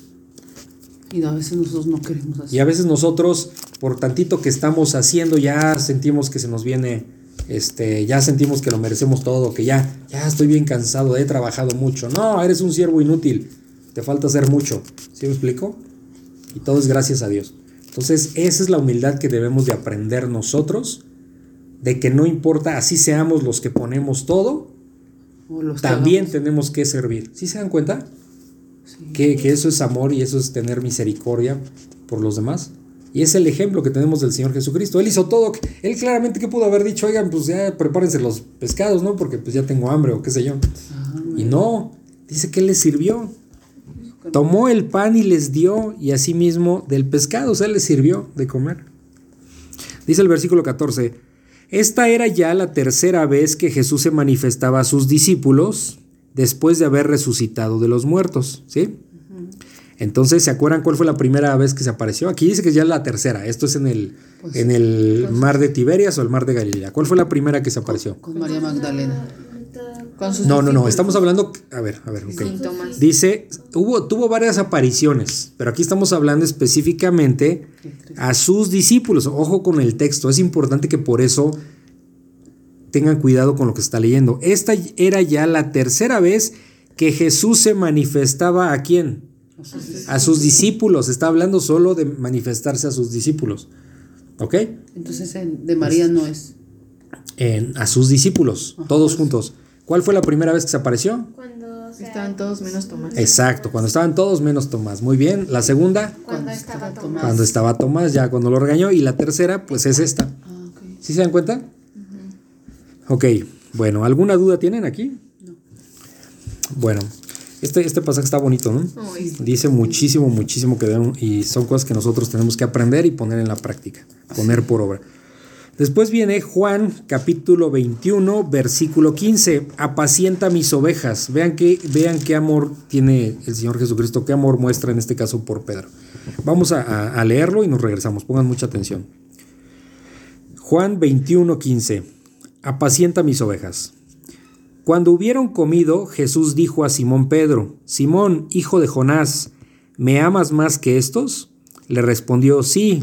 Y a veces nosotros no queremos Y a veces nosotros, por tantito que estamos haciendo, ya sentimos que se nos viene, este, ya sentimos que lo merecemos todo, que ya, ya estoy bien cansado, he trabajado mucho. No, eres un siervo inútil, te falta hacer mucho. ¿Sí me explico? Y todo es gracias a Dios. Entonces, esa es la humildad que debemos de aprender nosotros, de que no importa, así seamos los que ponemos todo, O los que también tenemos que servir. ¿Sí se dan cuenta? Sí. que, que eso es amor y eso es tener misericordia por los demás. Y es el ejemplo que tenemos del Señor Jesucristo. Él hizo todo. Él claramente que pudo haber dicho, oigan, pues ya prepárense los pescados, ¿no? Porque pues ya tengo hambre o qué sé yo. Ah, Y no, dice que Él les sirvió. Tomó el pan y les dio y asimismo del pescado, o sea, les sirvió de comer. Dice el versículo 14, esta era ya la tercera vez que Jesús se manifestaba a sus discípulos después de haber resucitado de los muertos, ¿sí? Entonces, ¿se acuerdan cuál fue la primera vez que se apareció? Aquí dice que ya es la tercera. Esto es en el, Pues, en el pues- mar de Tiberias o el mar de Galilea. ¿Cuál fue la primera que se apareció? Con María Magdalena. Con, Con sus No, no, no, estamos hablando, a ver, a ver, ok. Síntomas. Dice, hubo, tuvo varias apariciones, pero aquí estamos hablando específicamente a sus discípulos. Ojo con el texto, es importante que por eso tengan cuidado con lo que está leyendo. Esta era ya la tercera vez que Jesús se manifestaba a quién? A sus discípulos. Está hablando solo de manifestarse a sus discípulos. ¿Ok? Entonces en- de María no es. En- a sus discípulos, todos juntos. ¿Cuál fue la primera vez que se apareció? Cuando o sea, Estaban todos menos Tomás. Exacto, cuando estaban todos menos Tomás. Muy bien. La segunda, Cuando Cuando estaba Tomás. cuando estaba Tomás, ya cuando lo regañó. Y la tercera, pues es esta. Ah. ¿Sí se dan cuenta? Ok, bueno, ¿alguna duda tienen aquí? Bueno, este, este pasaje está bonito, ¿no? Ay, Dice muchísimo, muchísimo que deben- y son cosas que nosotros tenemos que aprender y poner en la práctica, poner por obra. Después viene Juan capítulo 21, versículo 15. Apacienta mis ovejas. Vean qué, vean qué amor tiene el Señor Jesucristo, qué amor muestra en este caso por Pedro. Vamos a, a- a leerlo y nos regresamos. Pongan mucha atención. Juan 21, 15. Apacienta mis ovejas. Cuando hubieron comido, Jesús dijo a Simón Pedro, Simón, hijo de Jonás, ¿me amas más que estos? Le respondió, sí,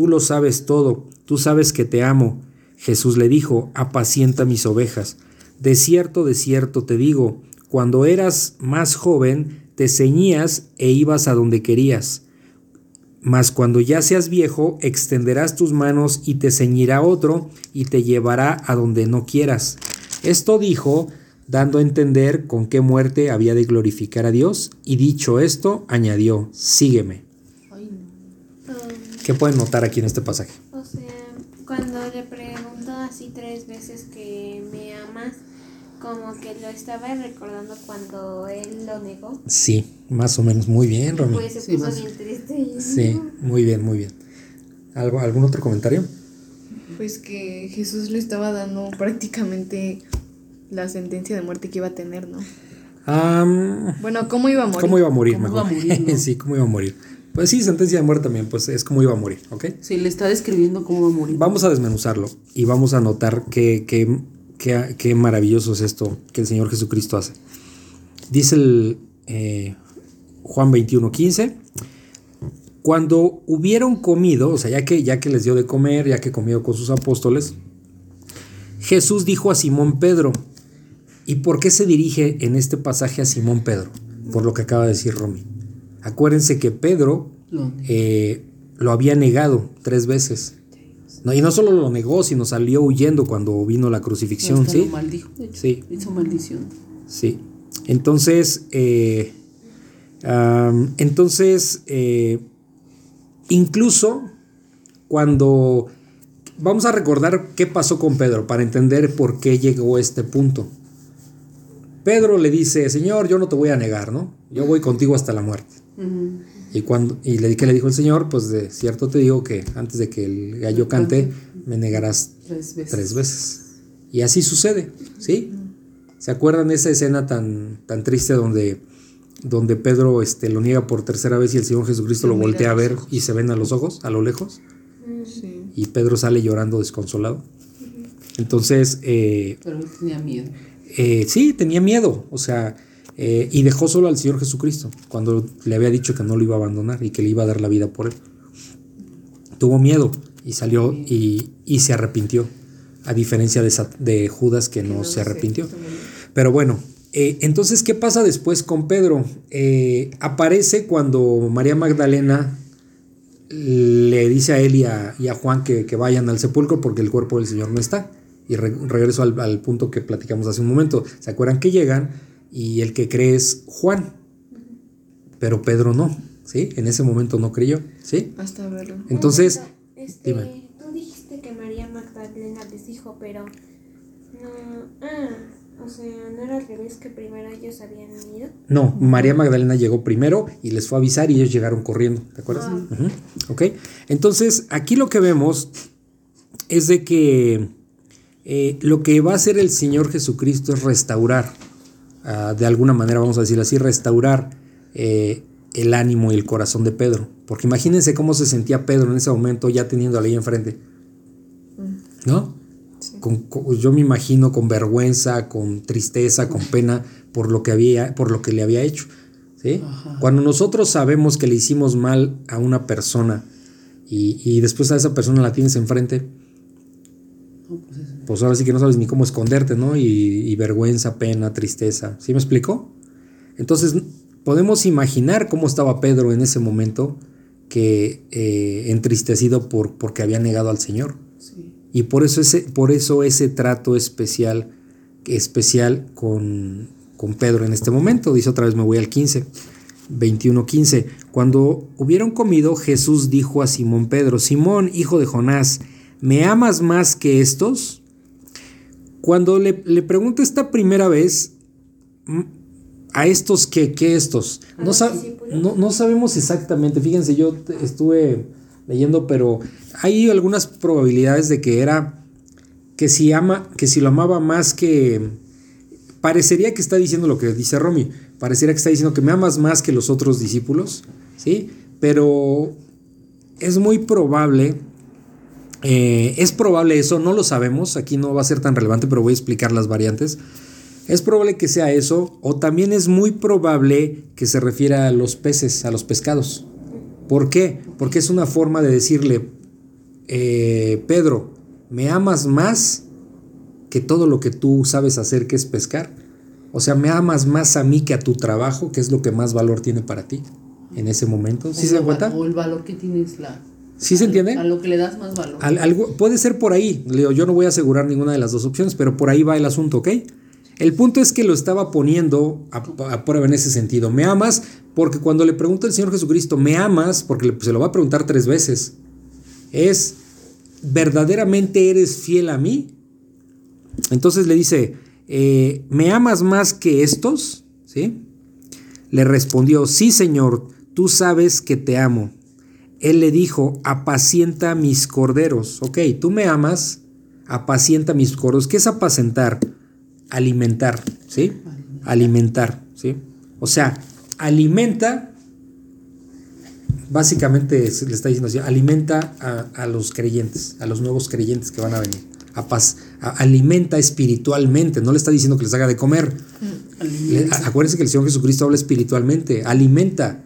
tú lo sabes todo, tú sabes que te amo. Jesús le dijo, apacienta mis ovejas. De cierto, de cierto te digo, cuando eras más joven, te ceñías e ibas a donde querías. Mas cuando ya seas viejo, extenderás tus manos y te ceñirá otro y te llevará a donde no quieras. Esto dijo, dando a entender con qué muerte había de glorificar a Dios, y dicho esto, añadió, sígueme. Um, ¿Qué pueden notar aquí en este pasaje? o sea, cuando le preguntó así tres veces que me amas, como que lo estaba recordando cuando él lo negó. Sí, más o menos. Muy bien, Romy. Pues se Sí, puso más- bien triste. y- Sí, muy bien, muy bien. ¿Algo, ¿Algún otro comentario? Pues que Jesús le estaba dando prácticamente la sentencia de muerte que iba a tener, ¿no? Am, Bueno, ¿cómo iba a morir? ¿Cómo iba a morir? ¿Cómo mejor? iba a morir, no? sí, ¿cómo iba a morir? Pues sí, sentencia de muerte también, pues es como iba a morir, ¿ok? Sí, le está describiendo cómo va a morir. Vamos a desmenuzarlo y vamos a notar qué, qué, qué- qué maravilloso es esto que el Señor Jesucristo hace. Dice el eh, Juan 21, 15. Cuando hubieron comido, o sea, ya que, ya que les dio de comer, ya que comió con sus apóstoles, Jesús dijo a Simón Pedro, ¿y por qué se dirige en este pasaje a Simón Pedro? Por lo que acaba de decir Romy. Acuérdense que Pedro Lo- eh, lo había negado tres veces. No, y no solo lo negó, sino salió huyendo cuando vino la crucifixión, hasta lo ¿sí? maldijo, de hecho. Sí, Hizo maldición. sí. Entonces, eh, entonces, eh, incluso cuando vamos a recordar qué pasó con Pedro para entender por qué llegó a este punto. Pedro le dice, Señor, yo no te voy a negar, ¿no? Yo voy contigo hasta la muerte. Y cuando y le que le dijo el Señor, pues de cierto te digo que antes de que el gallo cante, me negarás Tres veces. tres veces. Y así sucede, ¿sí? ¿Se acuerdan esa escena tan, tan triste donde, donde Pedro este, lo niega por tercera vez y el Señor Jesucristo lo voltea a ver y se ven a los ojos, a lo lejos? Sí. Y Pedro sale llorando desconsolado. Entonces, eh, Pero él tenía miedo. eh, sí, tenía miedo, o sea, eh, y dejó solo al Señor Jesucristo cuando le había dicho que no lo iba a abandonar y que le iba a dar la vida por él. Tuvo miedo y salió y, y se arrepintió, a diferencia de, de Judas que no, se arrepintió. Pero bueno, eh, entonces, ¿qué pasa después con Pedro? Eh, aparece cuando María Magdalena le dice a él y a, y a Juan que, que vayan al sepulcro porque el cuerpo del Señor no está. Y re- regreso al, al punto que platicamos hace un momento. ¿Se acuerdan que llegan y el que cree es Juan? Pero Pedro no, ¿sí? En ese momento no creyó, ¿sí? Hasta verlo. Entonces, este, dime. tú dijiste que María Magdalena les dijo, pero no. Ah, O sea, ¿no era al revés que primero ellos habían ido? No, María Magdalena llegó primero y les fue a avisar y ellos llegaron corriendo, ¿te acuerdas? Ah. Ok, entonces aquí lo que vemos es de que eh, lo que va a hacer el Señor Jesucristo es restaurar, ah, de alguna manera vamos a decirlo así, restaurar eh, el ánimo y el corazón de Pedro. Porque imagínense cómo se sentía Pedro en ese momento ya teniendo a la ley enfrente. ¿No? Con- con- yo me imagino con vergüenza, con tristeza, con pena por lo que había, por lo que le había hecho. ¿sí? Cuando nosotros sabemos que le hicimos mal a una persona y, y después a esa persona la tienes enfrente, No, pues. Pues ahora sí que no sabes ni cómo esconderte, ¿no? Y, y vergüenza, pena, tristeza. ¿Sí me explicó? Entonces, podemos imaginar cómo estaba Pedro en ese momento que eh, entristecido por, porque había negado al Señor. Sí. Y por eso ese, por eso ese trato especial, especial con, con Pedro en este momento. Dice otra vez, me voy al 15, 21, 15. Cuando hubieron comido, Jesús dijo a Simón Pedro, Simón, hijo de Jonás, ¿me amas más que estos? Cuando le, le pregunta esta primera vez, mm, ¿a estos qué? ¿Qué estos? ¿A No, los sa- discípulos? no, no sabemos exactamente, fíjense, yo estuve leyendo, pero hay algunas probabilidades de que era que si ama, que si lo amaba más que parecería que está diciendo lo que dice Romy, parecería que está diciendo que me amas más que los otros discípulos, ¿sí? Pero es muy probable, eh, es probable eso, no lo sabemos, aquí no va a ser tan relevante, pero voy a explicar las variantes. Es probable que sea eso, o también es muy probable que se refiera a los peces, a los pescados. ¿Por qué? Porque es una forma de decirle, eh, Pedro, ¿me amas más que todo lo que tú sabes hacer, que es pescar? O sea, ¿me amas más a mí que a tu trabajo, que es lo que más valor tiene para ti en ese momento? ¿Sí se lo- cuenta? O el valor que tienes la. ¿Sí se entiende? A lo que le das más valor. Al- algo, puede ser por ahí, Leo, yo no voy a asegurar ninguna de las dos opciones, pero por ahí va el asunto, ¿ok? El punto es que lo estaba poniendo a, a prueba en ese sentido. ¿Me amas? Porque cuando le pregunta el Señor Jesucristo, ¿me amas? Porque le- se lo va a preguntar tres veces. Es, ¿verdaderamente eres fiel a mí? Entonces le dice, eh, ¿me amas más que estos? ¿Sí? Le respondió, sí, Señor, tú sabes que te amo. Él le dijo, apacienta mis corderos. Ok, tú me amas, apacienta mis corderos. ¿Qué es apacentar? Alimentar, ¿sí? Alimentar, ¿sí? O sea, alimenta, básicamente se le está diciendo así, alimenta a, a los creyentes, a los nuevos creyentes que van a venir. A- alimenta espiritualmente, no le está diciendo que les haga de comer. Le- a- acuérdense que el Señor Jesucristo habla espiritualmente, alimenta,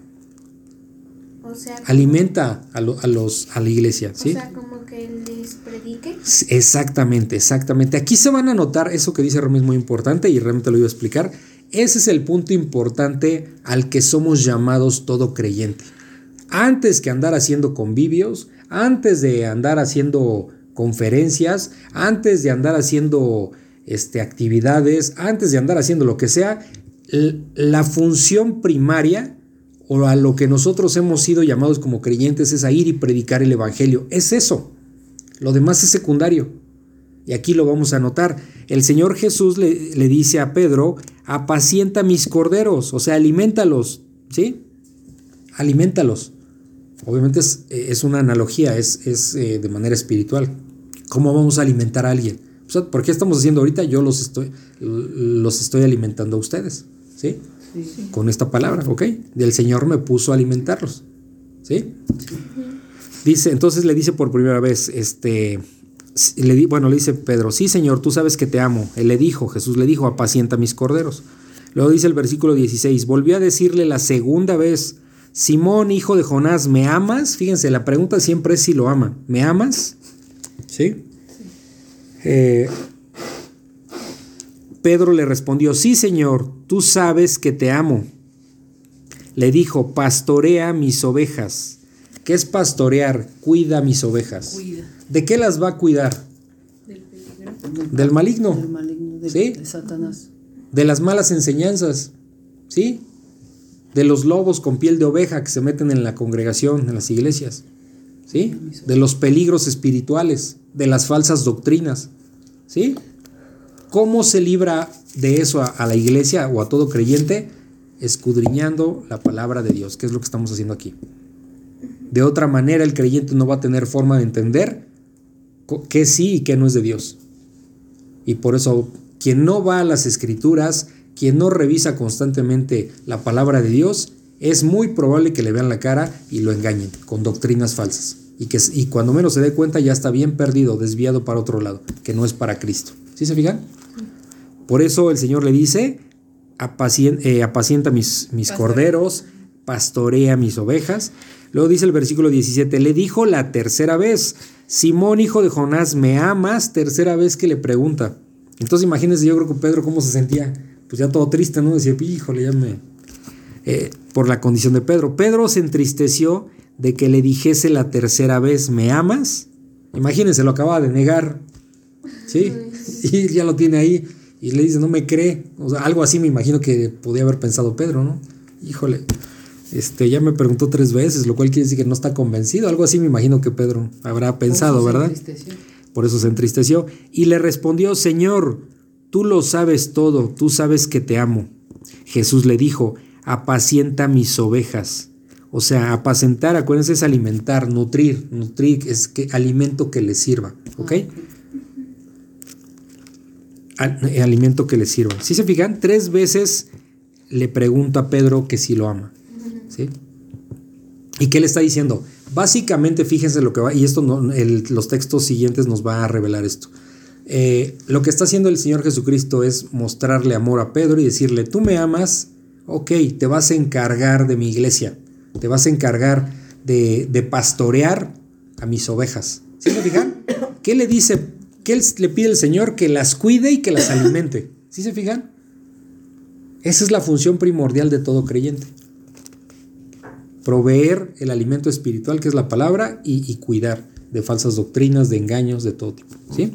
O sea, alimenta a, lo- a los, a la iglesia, o ¿sí? sea, como que les predique. Exactamente, exactamente. Aquí se van a notar eso que dice Romy es muy importante y realmente lo iba a explicar. Ese es el punto importante al que somos llamados todo creyente. Antes que andar haciendo convivios, antes de andar haciendo conferencias, antes de andar haciendo este, actividades, antes de andar haciendo lo que sea, la función primaria o a lo que nosotros hemos sido llamados como creyentes es a ir y predicar el Evangelio. Es eso. Lo demás es secundario. Y aquí lo vamos a notar. El Señor Jesús le, le dice a Pedro, apacienta mis corderos, o sea, alimentalos, ¿sí? Alimentalos. Obviamente es, es una analogía, es, es eh, de manera espiritual. ¿Cómo vamos a alimentar a alguien? O sea, ¿Por qué estamos haciendo ahorita? Yo los estoy, los estoy alimentando a ustedes, ¿sí? Sí. con esta palabra, ¿ok? Del Señor me puso a alimentarlos, ¿sí? Dice, entonces le dice por primera vez, este, le di, bueno, le dice Pedro, sí Señor, tú sabes que te amo. Él le dijo, Jesús le dijo, apacienta mis corderos. Luego dice el versículo 16, volvió a decirle la segunda vez, Simón, hijo de Jonás, ¿me amas? Fíjense, la pregunta siempre es si lo ama. ¿Me amas? ¿Sí? Eh, Pedro le respondió, sí Señor, tú sabes que te amo. Le dijo, pastorea mis ovejas. ¿Qué es pastorear? Cuida mis ovejas. Cuida ¿De qué las va a cuidar? Del peligro. Del maligno, del maligno, del- Sí. de Satanás. de las malas enseñanzas, ¿sí? De los lobos con piel de oveja que se meten en la congregación, en las iglesias, ¿sí? De los peligros espirituales, de las falsas doctrinas, ¿sí? ¿Cómo se libra de eso a, la iglesia o a todo creyente? Escudriñando la palabra de Dios, que es lo que estamos haciendo aquí. De otra manera, el creyente no va a tener forma de entender qué sí y qué no es de Dios. Y por eso, quien no va a las escrituras, quien no revisa constantemente la palabra de Dios, es muy probable que le vean la cara y lo engañen con doctrinas falsas. Y, que, y cuando menos se dé cuenta ya está bien perdido, desviado para otro lado, que no es para Cristo. ¿Sí se fijan? Por eso el Señor le dice, eh, apacienta, mis, mis corderos, pastorea mis ovejas. Luego dice el versículo 17, le dijo la tercera vez, Simón, hijo de Jonás, ¿me amas? Tercera vez que le pregunta. Entonces imagínense, yo creo que Pedro cómo se sentía, pues ya todo triste, ¿no? Decía, híjole, ya me... Eh, por la condición de Pedro. Pedro se entristeció de que le dijese la tercera vez, ¿me amas? Imagínense, lo acaba de negar. ¿Sí? Y ya lo tiene ahí. Y le dice, no me cree. O sea, algo así me imagino que podía haber pensado Pedro, ¿no? Híjole. Este, ya me preguntó tres veces, lo cual quiere decir que no está convencido. Algo así me imagino que Pedro habrá pensado, ¿verdad? Por eso se entristeció. Y le respondió, Señor, tú lo sabes todo, tú sabes que te amo. Jesús le dijo, apacienta mis ovejas. O sea, apacentar, acuérdense, es alimentar, nutrir. Nutrir es que alimento que le sirva, ¿ok? Eh, alimento que le sirva. Si se fijan, tres veces le pregunta a Pedro que si lo ama. ¿Sí? ¿Y qué le está diciendo? Básicamente, fíjense lo que va, y esto los textos siguientes nos va a revelar esto. Eh, lo que está haciendo el Señor Jesucristo es mostrarle amor a Pedro y decirle, tú me amas, ok, te vas a encargar de mi iglesia, te vas a encargar de, de pastorear a mis ovejas. ¿Sí me fijan? ¿Qué le dice? ¿Qué le pide el Señor? Que las cuide y que las alimente. ¿Sí se fijan? Esa es la función primordial de todo creyente proveer el alimento espiritual, que es la palabra, y, cuidar de falsas doctrinas, de engaños, de todo tipo. ¿Sí?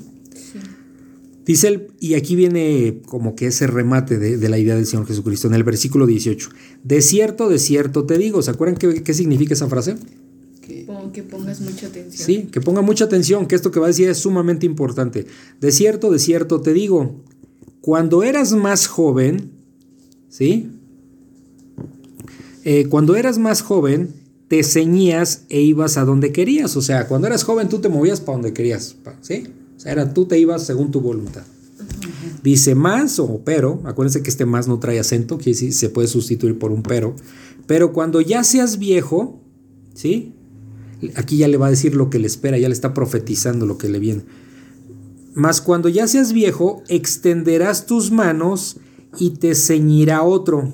Dice él, y aquí viene como que ese remate de, la idea del Señor Jesucristo, en el versículo 18. De cierto, de cierto te digo. ¿Se acuerdan qué, qué significa esa frase? Que, que pongas mucha atención. Sí, que ponga mucha atención, que esto que va a decir es sumamente importante. De cierto, de cierto te digo. Cuando eras más joven, ¿sí? Eh, cuando eras más joven, te ceñías e ibas a donde querías. O sea, cuando eras joven tú te movías para donde querías. ¿Sí? O sea, era, tú te ibas según tu voluntad. Dice más o pero, acuérdense que este más no trae acento, que se puede sustituir por un pero. Pero cuando ya seas viejo, ¿sí? Aquí ya le va a decir lo que le espera, ya le está profetizando lo que le viene. Mas cuando ya seas viejo, extenderás tus manos y te ceñirá otro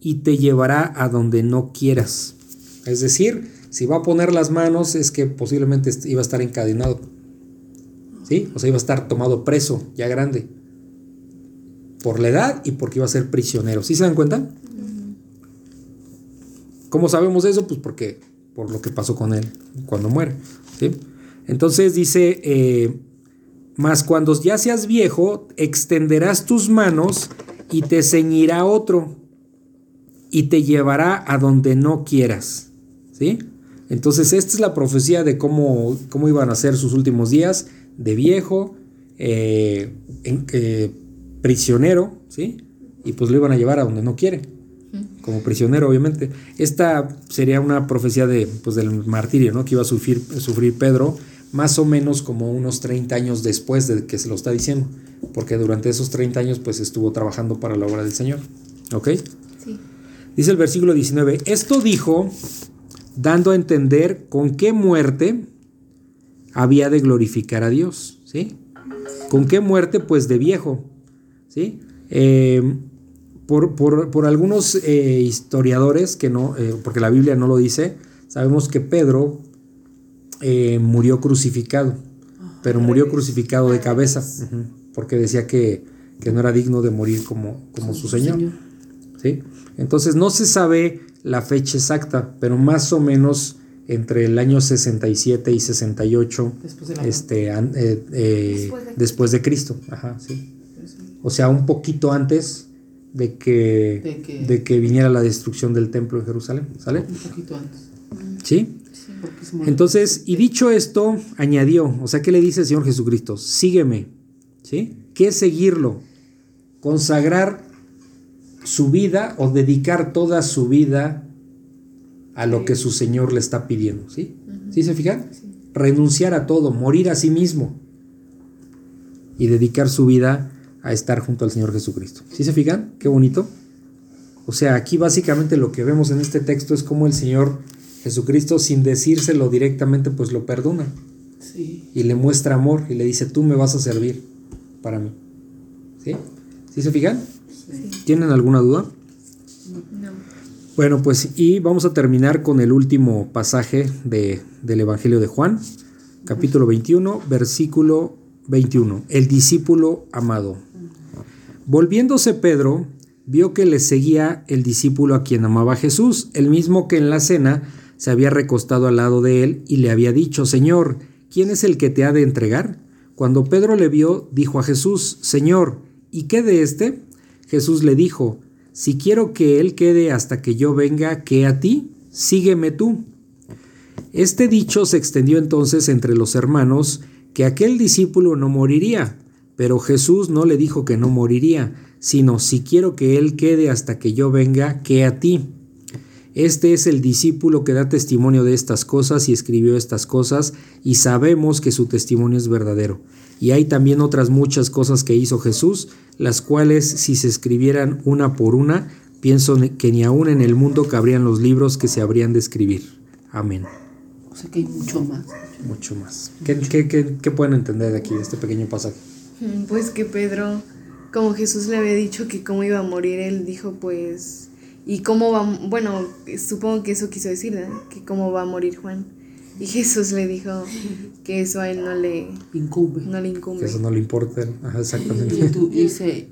y te llevará a donde no quieras. Es decir, si va a poner las manos es que posiblemente iba a estar encadenado. ¿Sí? O sea, iba a estar tomado preso, ya grande. Por la edad y porque iba a ser prisionero. ¿Sí se dan cuenta? ¿Cómo sabemos eso? Pues porque por lo que pasó con él cuando muere. ¿sí? Entonces dice, eh, mas cuando ya seas viejo, extenderás tus manos y te ceñirá otro y te llevará a donde no quieras. ¿Sí? Entonces, esta es la profecía de cómo, cómo iban a ser sus últimos días, de viejo, eh, eh, prisionero, ¿sí? Y pues lo iban a llevar a donde no quiere, como prisionero, obviamente. Esta sería una profecía de, pues, del martirio, ¿no? Que iba a sufrir, sufrir Pedro, más o menos como unos 30 años después de que se lo está diciendo, porque durante esos 30 años, pues, estuvo trabajando para la obra del Señor. ¿Ok? Dice el versículo 19, esto dijo dando a entender con qué muerte había de glorificar a Dios, ¿sí? ¿Con qué muerte? Pues de viejo, ¿sí? Eh, por, algunos eh, historiadores que no, eh, porque la Biblia no lo dice, sabemos que Pedro murió crucificado, pero murió crucificado de cabeza, porque decía que, no era digno de morir como, como su Señor. ¿sí? Entonces no se sabe la fecha exacta, pero más o menos entre el año 67 y 68 después de, este, eh, eh, después, de... Cristo. Ajá, sí. O sea, un poquito antes de que, de que, viniera la destrucción del templo de Jerusalén. ¿Sale? Un poquito antes. ¿Sí? Entonces, y dicho esto, añadió, o sea, ¿qué le dice el Señor Jesucristo? Sígueme. ¿Sí? ¿Qué es seguirlo? consagrar su vida o dedicar toda su vida a lo que su Señor le está pidiendo, ¿sí? ¿Sí se fijan? Renunciar a todo, morir a sí mismo y dedicar su vida a estar junto al Señor Jesucristo. ¿Sí se fijan? Qué bonito. O sea, aquí básicamente lo que vemos en este texto es cómo el Señor Jesucristo, sin decírselo directamente, pues lo perdona. Sí. Y le muestra amor y le dice, tú me vas a servir para mí. ¿Sí? ¿Sí se fijan? ¿Tienen alguna duda? No. Bueno, pues y vamos a terminar con el último pasaje de, del Evangelio de Juan, capítulo 21, versículo 21. El discípulo amado. Volviéndose Pedro, vio que le seguía el discípulo a quien amaba Jesús, el mismo que en la cena se había recostado al lado de él y le había dicho, Señor, ¿quién es el que te ha de entregar? Cuando Pedro le vio, dijo a Jesús, Señor, ¿y qué de éste? Jesús le dijo, Si quiero que él quede hasta que yo venga, ¿qué a ti? Sígueme tú. Este dicho se extendió entonces entre los hermanos, que aquel discípulo no moriría, pero Jesús no le dijo que no moriría, sino si quiero que él quede hasta que yo venga, ¿qué a ti? Este es el discípulo que da testimonio de estas cosas y escribió estas cosas, y sabemos que su testimonio es verdadero. Y hay también otras muchas cosas que hizo Jesús, las cuales si se escribieran una por una, pienso que ni aún en el mundo cabrían los libros que se habrían de escribir. Amén. O sea que hay mucho más. Mucho más. ¿Qué, qué, qué, qué pueden entender de aquí, de este pequeño pasaje? Mm, Pues que Pedro, como Jesús le había dicho que cómo iba a morir, él dijo pues, ¿y cómo va? Bueno, supongo que eso quiso decir, ¿verdad? Que cómo va a morir Juan. Y Jesús le dijo que eso a él no le, Incumbe. no le Que incumbe. eso no le importa. Ajá, Y, exactamente. tú, y dice,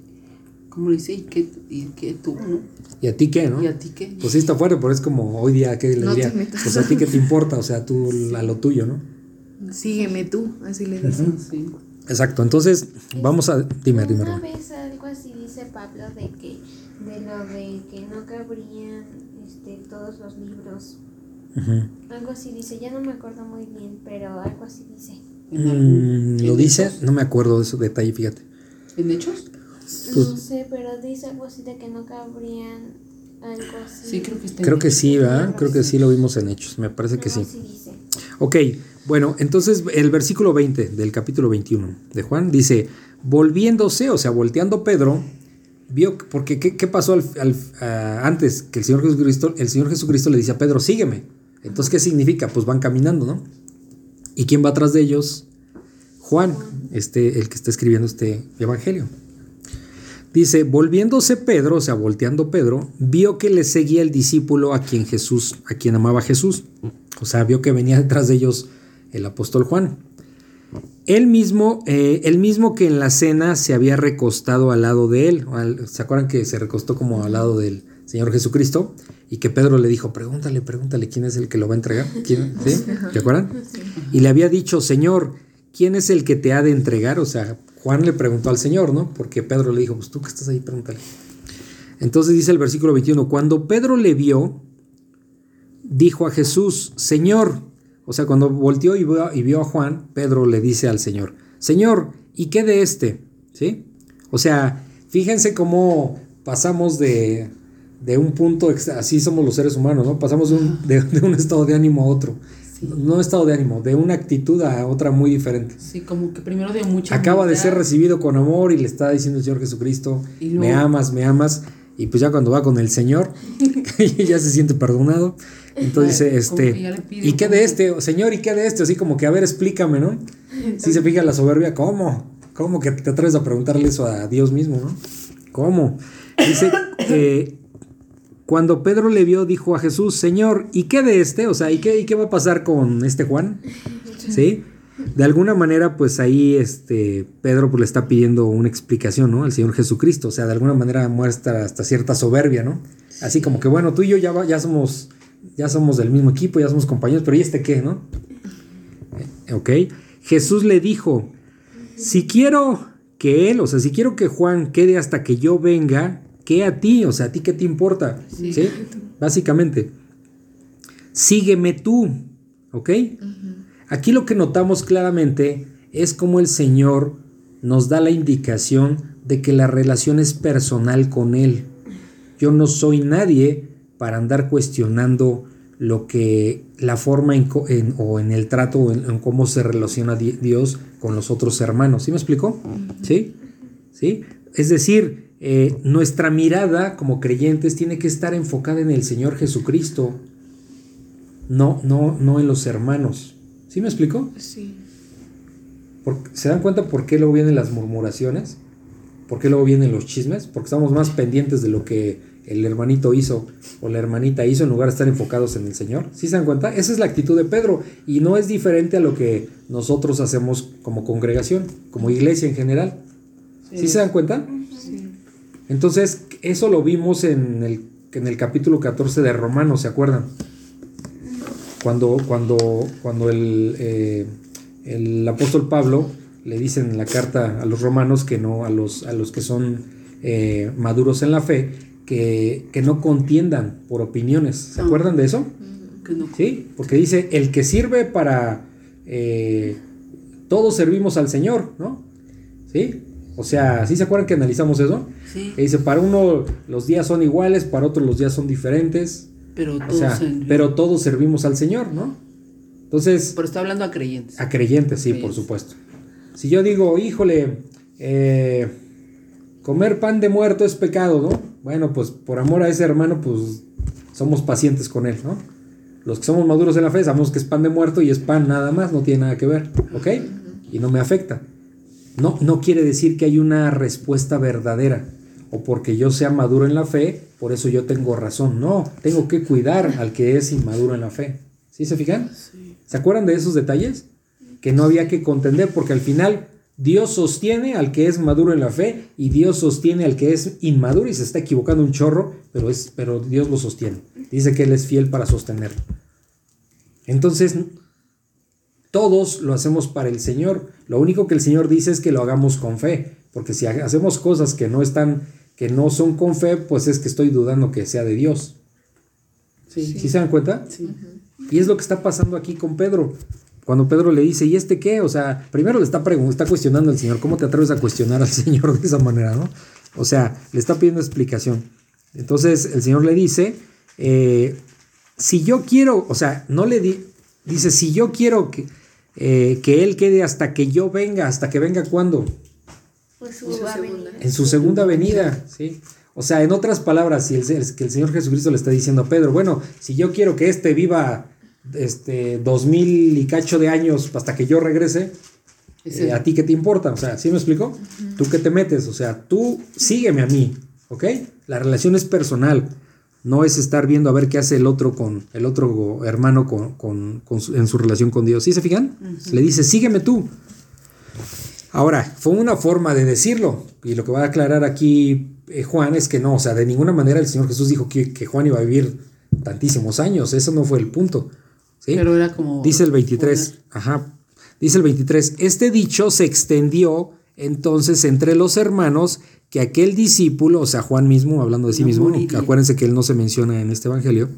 ¿cómo le dice? ¿Y qué, y qué tú, no? ¿Y a ti qué, no? ¿Y a ti qué? Pues sí está fuerte, pero es como hoy día, ¿qué le No te diría? metas. Pues a ti qué te importa, o sea, tú a lo tuyo, ¿no? Sígueme tú, así le dice. Sí. Exacto, entonces vamos a... Dime, dime, Una vez algo así dice Pablo de que de lo de que no cabrían este, todos los libros. Ujú. Algo así dice, ya no me acuerdo muy bien, pero algo así dice. ¿En, algún- Mm, ¿Lo dice? Hechos? No me acuerdo de ese detalle, fíjate. ¿En hechos? Pues- no sé, pero dice algo así de que no cabrían algo así. Sí, creo que está en Creo que Hechos. sí, ¿verdad? Creo que sí lo vimos en Hechos, me parece que sí. Algo así dice. Ok, bueno, entonces el versículo 20 del capítulo 21 de Juan dice, volviéndose, o sea, volteando Pedro, vio, porque ¿qué, pasó al- antes? Que el Señor Jesucristo, el Señor Jesucristo le dice a Pedro, sígueme. Entonces, ¿qué significa? Pues van caminando, ¿no? ¿Y quién va atrás de ellos? Juan, este, el que está escribiendo este evangelio. Dice, volviéndose Pedro, o sea, volteando Pedro, vio que le seguía el discípulo a quien Jesús, a quien amaba Jesús. O sea, vio que venía detrás de ellos el apóstol Juan. Él mismo, eh, el mismo que en la cena se había recostado al lado de él. ¿Se acuerdan que se recostó como al lado del Señor Jesucristo? Y que Pedro le dijo, pregúntale, pregúntale quién es el que lo va a entregar. ¿Quién? ¿Sí? ¿Se acuerdan? Y le había dicho, Señor, ¿quién es el que te ha de entregar? O sea, Juan le preguntó al Señor, ¿no? Porque Pedro le dijo, pues tú que estás ahí, pregúntale. Entonces dice el versículo 21, cuando Pedro le vio, dijo a Jesús, Señor, o sea, cuando volteó y vio, y vio a Juan, Pedro le dice al Señor, Señor, ¿y qué de este? ¿Sí? O sea, fíjense cómo pasamos de, de un punto, así somos los seres humanos, ¿no? Pasamos de un, de- de un estado de ánimo a otro. No estado de ánimo, de una actitud a otra muy diferente. Sí, como que primero dio mucha Acaba de ser recibido con amor y le está diciendo el Señor Jesucristo, me amas, me amas. Y pues ya cuando va con el Señor, ya se siente perdonado. Entonces, Como este, que ¿y qué de este? Señor, ¿y qué de este? Así como que, a ver, explícame, ¿no? Si se fija la soberbia, ¿cómo? ¿Cómo que te atreves a preguntarle eso a Dios mismo, no? ¿Cómo? Dice, eh, cuando Pedro le vio, dijo a Jesús, Señor, ¿y qué de este? O sea, ¿y qué, y qué va a pasar con este Juan? ¿Sí? De alguna manera, pues ahí este, Pedro pues, le está pidiendo una explicación, ¿no? Al Señor Jesucristo. O sea, de alguna manera muestra hasta cierta soberbia, ¿no? Así como que, bueno, tú y yo ya, va- ya somos ya somos del mismo equipo, ya somos compañeros, pero ¿y este qué, no? Eh, Ok. Jesús le dijo, si quiero que él, o sea, si quiero que Juan quede hasta que yo venga, ¿qué a ti? O sea, ¿a ti qué te importa? Sí. ¿Sí? Básicamente, sígueme tú, ¿ok? Aquí lo que notamos claramente es cómo el Señor nos da la indicación de que la relación es personal con Él. Yo no soy nadie para andar cuestionando lo que la forma en, o en el trato o en, cómo se relaciona Dios con los otros hermanos. ¿Sí me explico? ¿Sí? ¿Sí? Es decir, eh, nuestra mirada como creyentes tiene que estar enfocada en el Señor Jesucristo, no, no, no en los hermanos. ¿Sí me explico? Sí. ¿Se dan cuenta por qué luego vienen las murmuraciones? ¿Por qué luego vienen los chismes? Porque estamos más pendientes de lo que el hermanito hizo o la hermanita hizo en lugar de estar enfocados en el Señor. ¿Sí se dan cuenta? Esa es la actitud de Pedro y no es diferente a lo que nosotros hacemos como congregación, como iglesia en general. ¿Sí, se dan cuenta? Sí. Entonces, eso lo vimos en el, en el capítulo 14 de Romanos, ¿se acuerdan? Cuando, cuando, cuando el, eh, el apóstol Pablo le dice en la carta a los romanos que no, a los, a los que son eh, maduros en la fe, que, no contiendan por opiniones. ¿Se acuerdan de eso? Sí, porque dice, el que sirve para... Eh, todos servimos al Señor, ¿no? ¿Sí? O sea, ¿sí se acuerdan que analizamos eso? Sí. Que dice, para uno los días son iguales, para otros los días son diferentes. Pero todos, pero todos servimos al Señor, ¿no? Entonces... Pero está hablando a creyentes. A creyentes, sí, por supuesto. Si yo digo, híjole, eh, comer pan de muerto es pecado, ¿no? Bueno, pues por amor a ese hermano, pues somos pacientes con él, ¿no? Los que somos maduros en la fe sabemos que es pan de muerto y es pan nada más, no tiene nada que ver, ¿ok? Y no me afecta. No, no quiere decir que hay una respuesta verdadera o porque yo sea maduro en la fe, por eso yo tengo razón. No, tengo que cuidar al que es inmaduro en la fe. ¿Sí se fijan? ¿Se acuerdan de esos detalles? Que no había que contender porque al final Dios sostiene al que es maduro en la fe y Dios sostiene al que es inmaduro y se está equivocando un chorro, pero, es, pero Dios lo sostiene. Dice que Él es fiel para sostenerlo. Entonces, todos lo hacemos para el Señor. Lo único que el Señor dice es que lo hagamos con fe, porque si hacemos cosas que no están, que no son con fe, pues es que estoy dudando que sea de Dios. ¿Sí, se dan cuenta? Sí. Y es lo que está pasando aquí con Pedro. Cuando Pedro le dice, ¿y este qué? O sea, primero le está, está cuestionando al Señor. ¿Cómo te atreves a cuestionar al Señor de esa manera, no? O sea, le está pidiendo explicación. Entonces el Señor le dice, eh, si yo quiero, o sea, no le di, dice, si yo quiero que, eh, que Él quede hasta que yo venga, hasta que venga cuando. Pues su segunda. En su segunda venida, ¿sí? O sea, en otras palabras, si el, que el Señor Jesucristo le está diciendo a Pedro, bueno, si yo quiero que éste viva este, dos mil y cacho de años hasta que yo regrese, eh, ¿a ti qué te importa? O sea, ¿sí me explico? ¿Tú qué te metes? O sea, tú sígueme a mí, ¿ok? La relación es personal, no es estar viendo a ver qué hace el otro con el otro hermano con, en su relación con Dios. ¿Sí se fijan? Le dice, sígueme tú. Ahora, fue una forma de decirlo, y lo que va a aclarar aquí eh, Juan es que no, o sea, de ninguna manera el Señor Jesús dijo que, que Juan iba a vivir tantísimos años, eso no fue el punto. Pero era como... Dice el 23, ajá, dice el 23, este dicho se extendió entonces entre los hermanos que aquel discípulo, o sea, Juan mismo, hablando de sí mismo, acuérdense que él no se menciona en este Evangelio,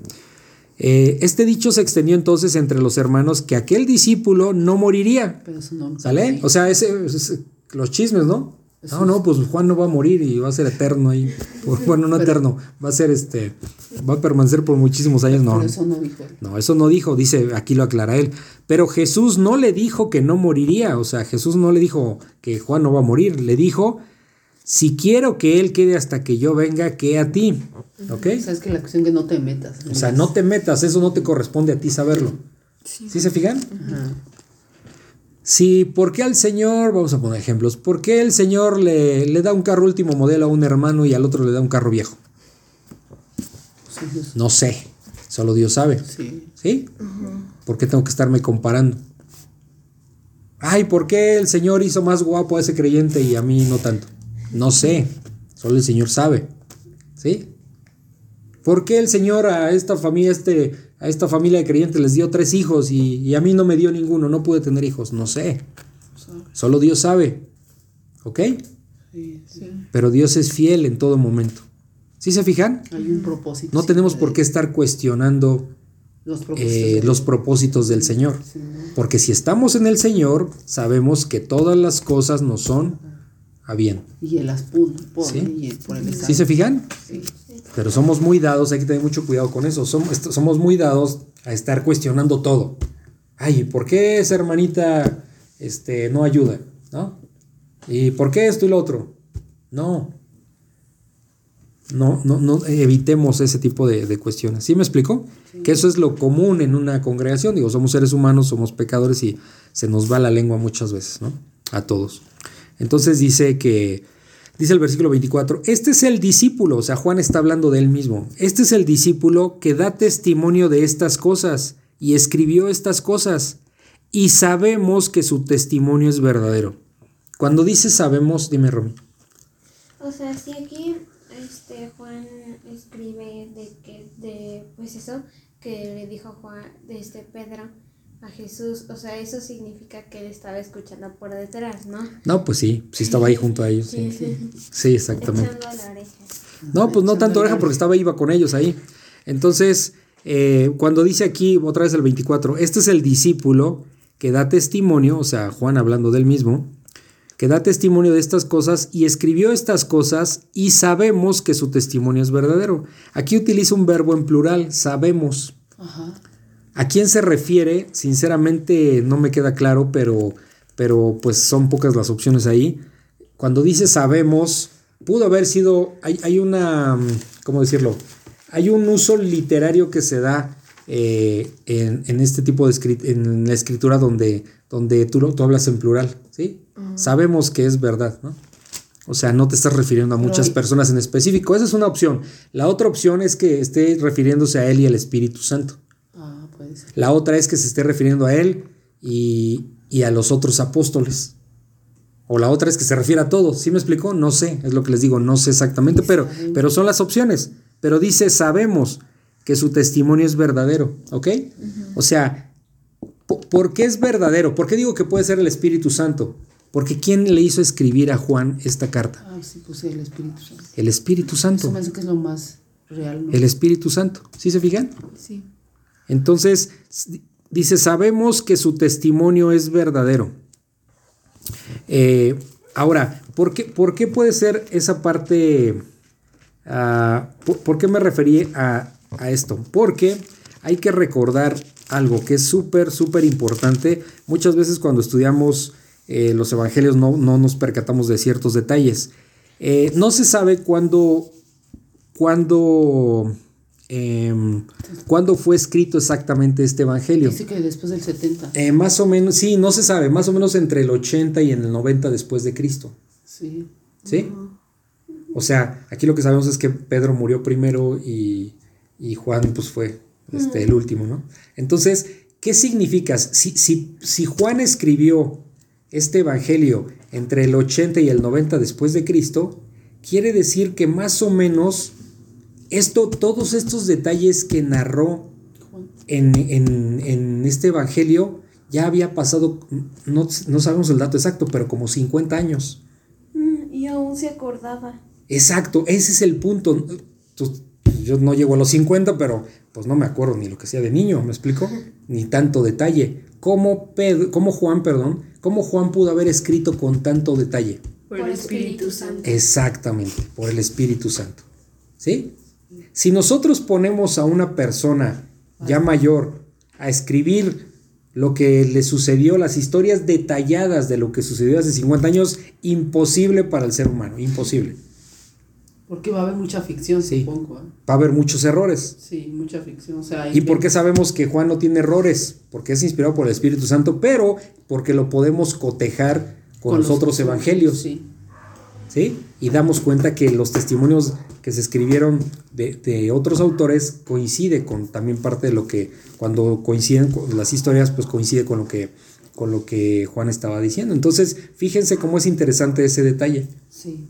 eh, este dicho se extendió entonces entre los hermanos que aquel discípulo no moriría. Pero eso no, ¿Sale? O sea, ese, los chismes, ¿no? No, no, pues Juan no va a morir y va a ser eterno ahí. bueno, no eterno, va a ser este, va a permanecer por muchísimos años. No, eso no dijo. No, eso no dijo, dice, aquí lo aclara él. Pero Jesús no le dijo que no moriría, o sea, Jesús no le dijo que Juan no va a morir, le dijo, si quiero que él quede hasta que yo venga, que a ti. ¿Ok? O sea, es que la cuestión que no te metas. O sea, no te metas, eso no te corresponde a ti saberlo. ¿Sí, se fijan? Ajá. Si, ¿por qué al Señor, vamos a poner ejemplos, por qué el Señor le, le, da un carro último modelo a un hermano y al otro le da un carro viejo? No sé, solo Dios sabe. Sí. ¿Sí? ¿Por qué tengo que estarme comparando? Ay, ¿por qué el Señor hizo más guapo a ese creyente y a mí no tanto? No sé, solo el Señor sabe. ¿Sí? ¿Por qué el Señor a esta familia, este, a esta familia de creyentes les dio tres hijos y, a mí no me dio ninguno? No pude tener hijos. No sé. Solo Dios sabe. ¿Ok? Sí, Pero Dios es fiel en todo momento. ¿Sí se fijan? Hay un propósito. No tenemos por qué estar cuestionando los eh, propósitos, del Señor. Porque si estamos en el Señor, sabemos que todas las cosas nos son a bien. Y el las Sí. por el ¿Sí se fijan? Sí. Pero somos muy dados, hay que tener mucho cuidado con eso. Somos, somos muy dados a estar cuestionando todo. Ay, ¿por qué esa hermanita este, no ayuda? ¿No? ¿Y por qué esto y lo otro? No. No, no, no evitemos ese tipo de, de cuestiones. ¿Sí me explico? Que eso es lo común en una congregación. Digo, somos seres humanos, somos pecadores y se nos va la lengua muchas veces, ¿no? A todos. Entonces dice que, dice el versículo 24, este es el discípulo, o sea, Juan está hablando de él mismo, este es el discípulo que da testimonio de estas cosas y escribió estas cosas y sabemos que su testimonio es verdadero. Cuando dice sabemos, dime Romy. O sea, si aquí este Juan escribe de que de pues eso que le dijo Juan de este Pedro a Jesús, o sea, eso significa que él estaba escuchando por detrás, ¿no? No, pues sí, sí estaba ahí junto a ellos. Sí, sí exactamente. Echando la oreja. No, pues no tanto oreja porque estaba iba con ellos ahí. Entonces, eh, cuando dice aquí, otra vez el 24, este es el discípulo que da testimonio, o sea, Juan hablando del mismo, que da testimonio de estas cosas y escribió estas cosas y sabemos que su testimonio es verdadero. Aquí utiliza un verbo en plural, sabemos. Ajá. ¿A quién se refiere? Sinceramente no me queda claro, pero, pero pues son pocas las opciones ahí. Cuando dice sabemos, pudo haber sido, hay, hay una, ¿cómo decirlo? Hay un uso literario que se da eh, en, en este tipo de escrit en la escritura donde, donde tú, tú hablas en plural, ¿sí? Sabemos que es verdad, ¿no? O sea, no te estás refiriendo a muchas personas en específico. Esa es una opción. La otra opción es que esté refiriéndose a él y al Espíritu Santo. La otra es que se esté refiriendo a él y, y a los otros apóstoles. O la otra es que se refiere a todos. ¿Sí me explicó? No sé, es lo que les digo, no sé exactamente, pero, pero son las opciones. Pero dice, sabemos que su testimonio es verdadero, ¿ok? O sea, po- ¿por qué es verdadero? ¿Por qué digo que puede ser el Espíritu Santo? Porque ¿quién le hizo escribir a Juan esta carta? Ah, sí, puse el Espíritu Santo. El Espíritu Santo. Eso me hace que es lo más real, ¿no? El Espíritu Santo. ¿Sí se fijan? Sí. Entonces, dice, sabemos que su testimonio es verdadero. Eh, ahora, ¿por qué, por qué puede ser esa parte? ah, por, por qué me referí a, a esto? Porque hay que recordar algo que es súper, súper importante. Muchas veces cuando estudiamos eh, los evangelios no, no nos percatamos de ciertos detalles. Eh, no se sabe cuándo, cuándo, em, cuándo fue escrito exactamente este evangelio. Dice que después del 70. Eh, más o menos, sí, no se sabe, más o menos entre el 80 y en el 90 después de Cristo. Sí. ¿Sí? O sea, aquí lo que sabemos es que Pedro murió primero y, y Juan pues fue este, el último, ¿no? Entonces, ¿qué significa? Si, si, si Juan escribió este evangelio entre el 80 y el 90 después de Cristo, quiere decir que más o menos esto, todos estos detalles que narró en, en- en este evangelio ya había pasado, no, no sabemos el dato exacto, pero como 50 años. Mm, y aún se acordaba. Exacto, ese es el punto. Tú- yo no llego a los 50, pero pues no me acuerdo ni lo que sea de niño, ¿me explico? Ni tanto detalle. ¿Cómo, Pedro, cómo Juan, perdón, cómo Juan pudo haber escrito con tanto detalle? Por, el Espíritu Santo. Exactamente, por el Espíritu Santo. ¿Sí? Si nosotros ponemos a una persona ya mayor a escribir lo que le sucedió, las historias detalladas de lo que sucedió hace 50 años, imposible para el ser humano, imposible. Porque va a haber mucha ficción, Sí. supongo. ¿eh? Va a haber muchos errores. Sí, mucha ficción. O sea, hay ¿Y por qué sabemos que Juan no tiene errores? Porque es inspirado por el Espíritu Santo, pero porque lo podemos cotejar con, los otros evangelios. Sí. ¿Sí? Y damos cuenta que los testimonios que se escribieron de, de otros autores coincide con también parte de lo que, cuando coinciden con las historias, pues coincide con lo que, con lo que Juan estaba diciendo. Entonces, fíjense cómo es interesante ese detalle, Sí.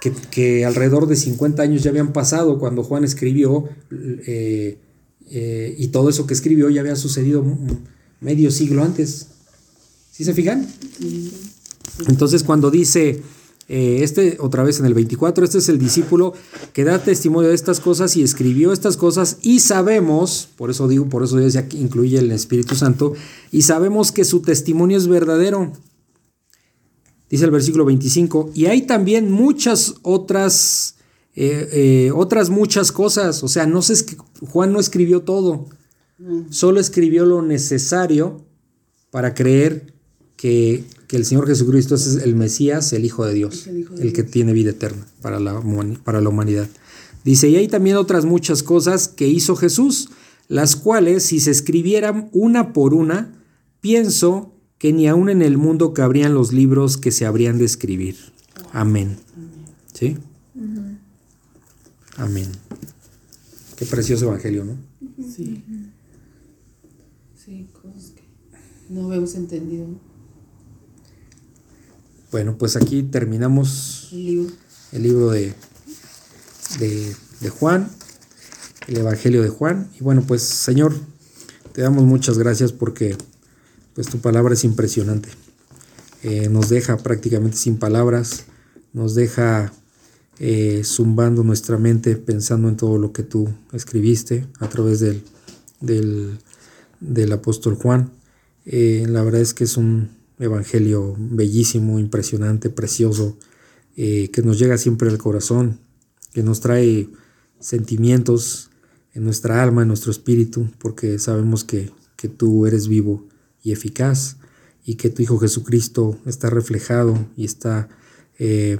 que, que alrededor de 50 años ya habían pasado cuando Juan escribió, eh, eh, y todo eso que escribió ya había sucedido medio siglo antes. ¿Sí se fijan? Entonces cuando dice, eh, este otra vez en el 24, este es el discípulo que da testimonio de estas cosas y escribió estas cosas y sabemos, por eso digo, por eso que incluye el Espíritu Santo, y sabemos que su testimonio es verdadero. Dice el versículo 25, y hay también muchas otras, eh, eh, otras muchas cosas. O sea, no sé, Juan no escribió todo, solo escribió lo necesario para creer que, el Señor Jesucristo es el Mesías, el Hijo de Dios, el, que tiene vida eterna para la, para la humanidad. Dice, y hay también otras muchas cosas que hizo Jesús, las cuales si se escribieran una por una, pienso que ni aún en el mundo cabrían los libros que se habrían de escribir. Amén. ¿Sí? Amén. Qué precioso evangelio, ¿no? Sí. Sí, cosas que no habíamos entendido. Bueno, pues aquí terminamos el libro, el libro de, de, Juan, el Evangelio de Juan. Y bueno, pues Señor, te damos muchas gracias porque pues tu palabra es impresionante. Eh, nos deja prácticamente sin palabras, nos deja eh, zumbando nuestra mente pensando en todo lo que tú escribiste a través del, del, apóstol Juan. Eh, la verdad es que es un evangelio bellísimo, impresionante, precioso, que nos llega siempre al corazón, que nos trae sentimientos en nuestra alma, en nuestro espíritu, porque sabemos que, que tú eres vivo y eficaz y que tu Hijo Jesucristo está reflejado y está eh,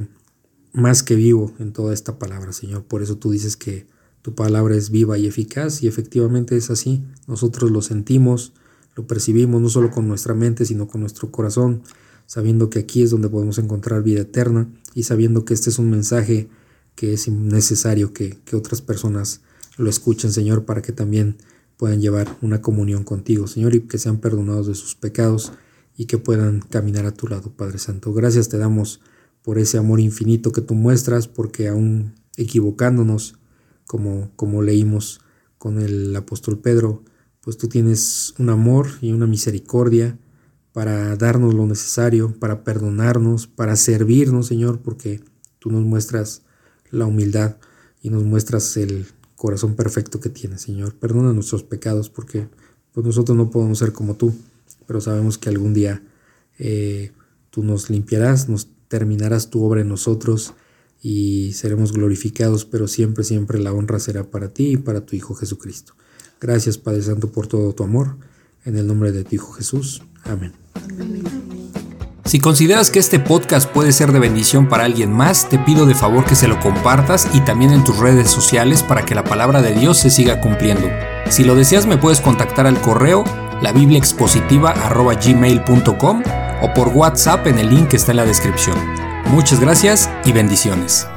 más que vivo en toda esta palabra, Señor. Por eso tú dices que tu palabra es viva y eficaz y efectivamente es así. Nosotros lo sentimos, lo percibimos no solo con nuestra mente, sino con nuestro corazón, sabiendo que aquí es donde podemos encontrar vida eterna y sabiendo que este es un mensaje que es necesario que, que otras personas lo escuchen, Señor, para que también puedan llevar una comunión contigo, Señor, y que sean perdonados de sus pecados y que puedan caminar a tu lado, Padre Santo. Gracias te damos por ese amor infinito que tú muestras, porque aún equivocándonos, como, como leímos con el apóstol Pedro, pues tú tienes un amor y una misericordia para darnos lo necesario, para perdonarnos, para servirnos, Señor, porque tú nos muestras la humildad y nos muestras el corazón perfecto que tienes, Señor. Perdona nuestros pecados porque pues nosotros no podemos ser como tú, pero sabemos que algún día eh, tú nos limpiarás, nos terminarás tu obra en nosotros y seremos glorificados, pero siempre, siempre la honra será para ti y para tu Hijo Jesucristo. Gracias, Padre Santo, por todo tu amor. En el nombre de tu Hijo Jesús. Amén. Si consideras que este podcast puede ser de bendición para alguien más, te pido de favor que se lo compartas y también en tus redes sociales para que la palabra de Dios se siga cumpliendo. Si lo deseas me puedes contactar al correo labibliaexpositiva.gmail.com o por WhatsApp en el link que está en la descripción. Muchas gracias y bendiciones.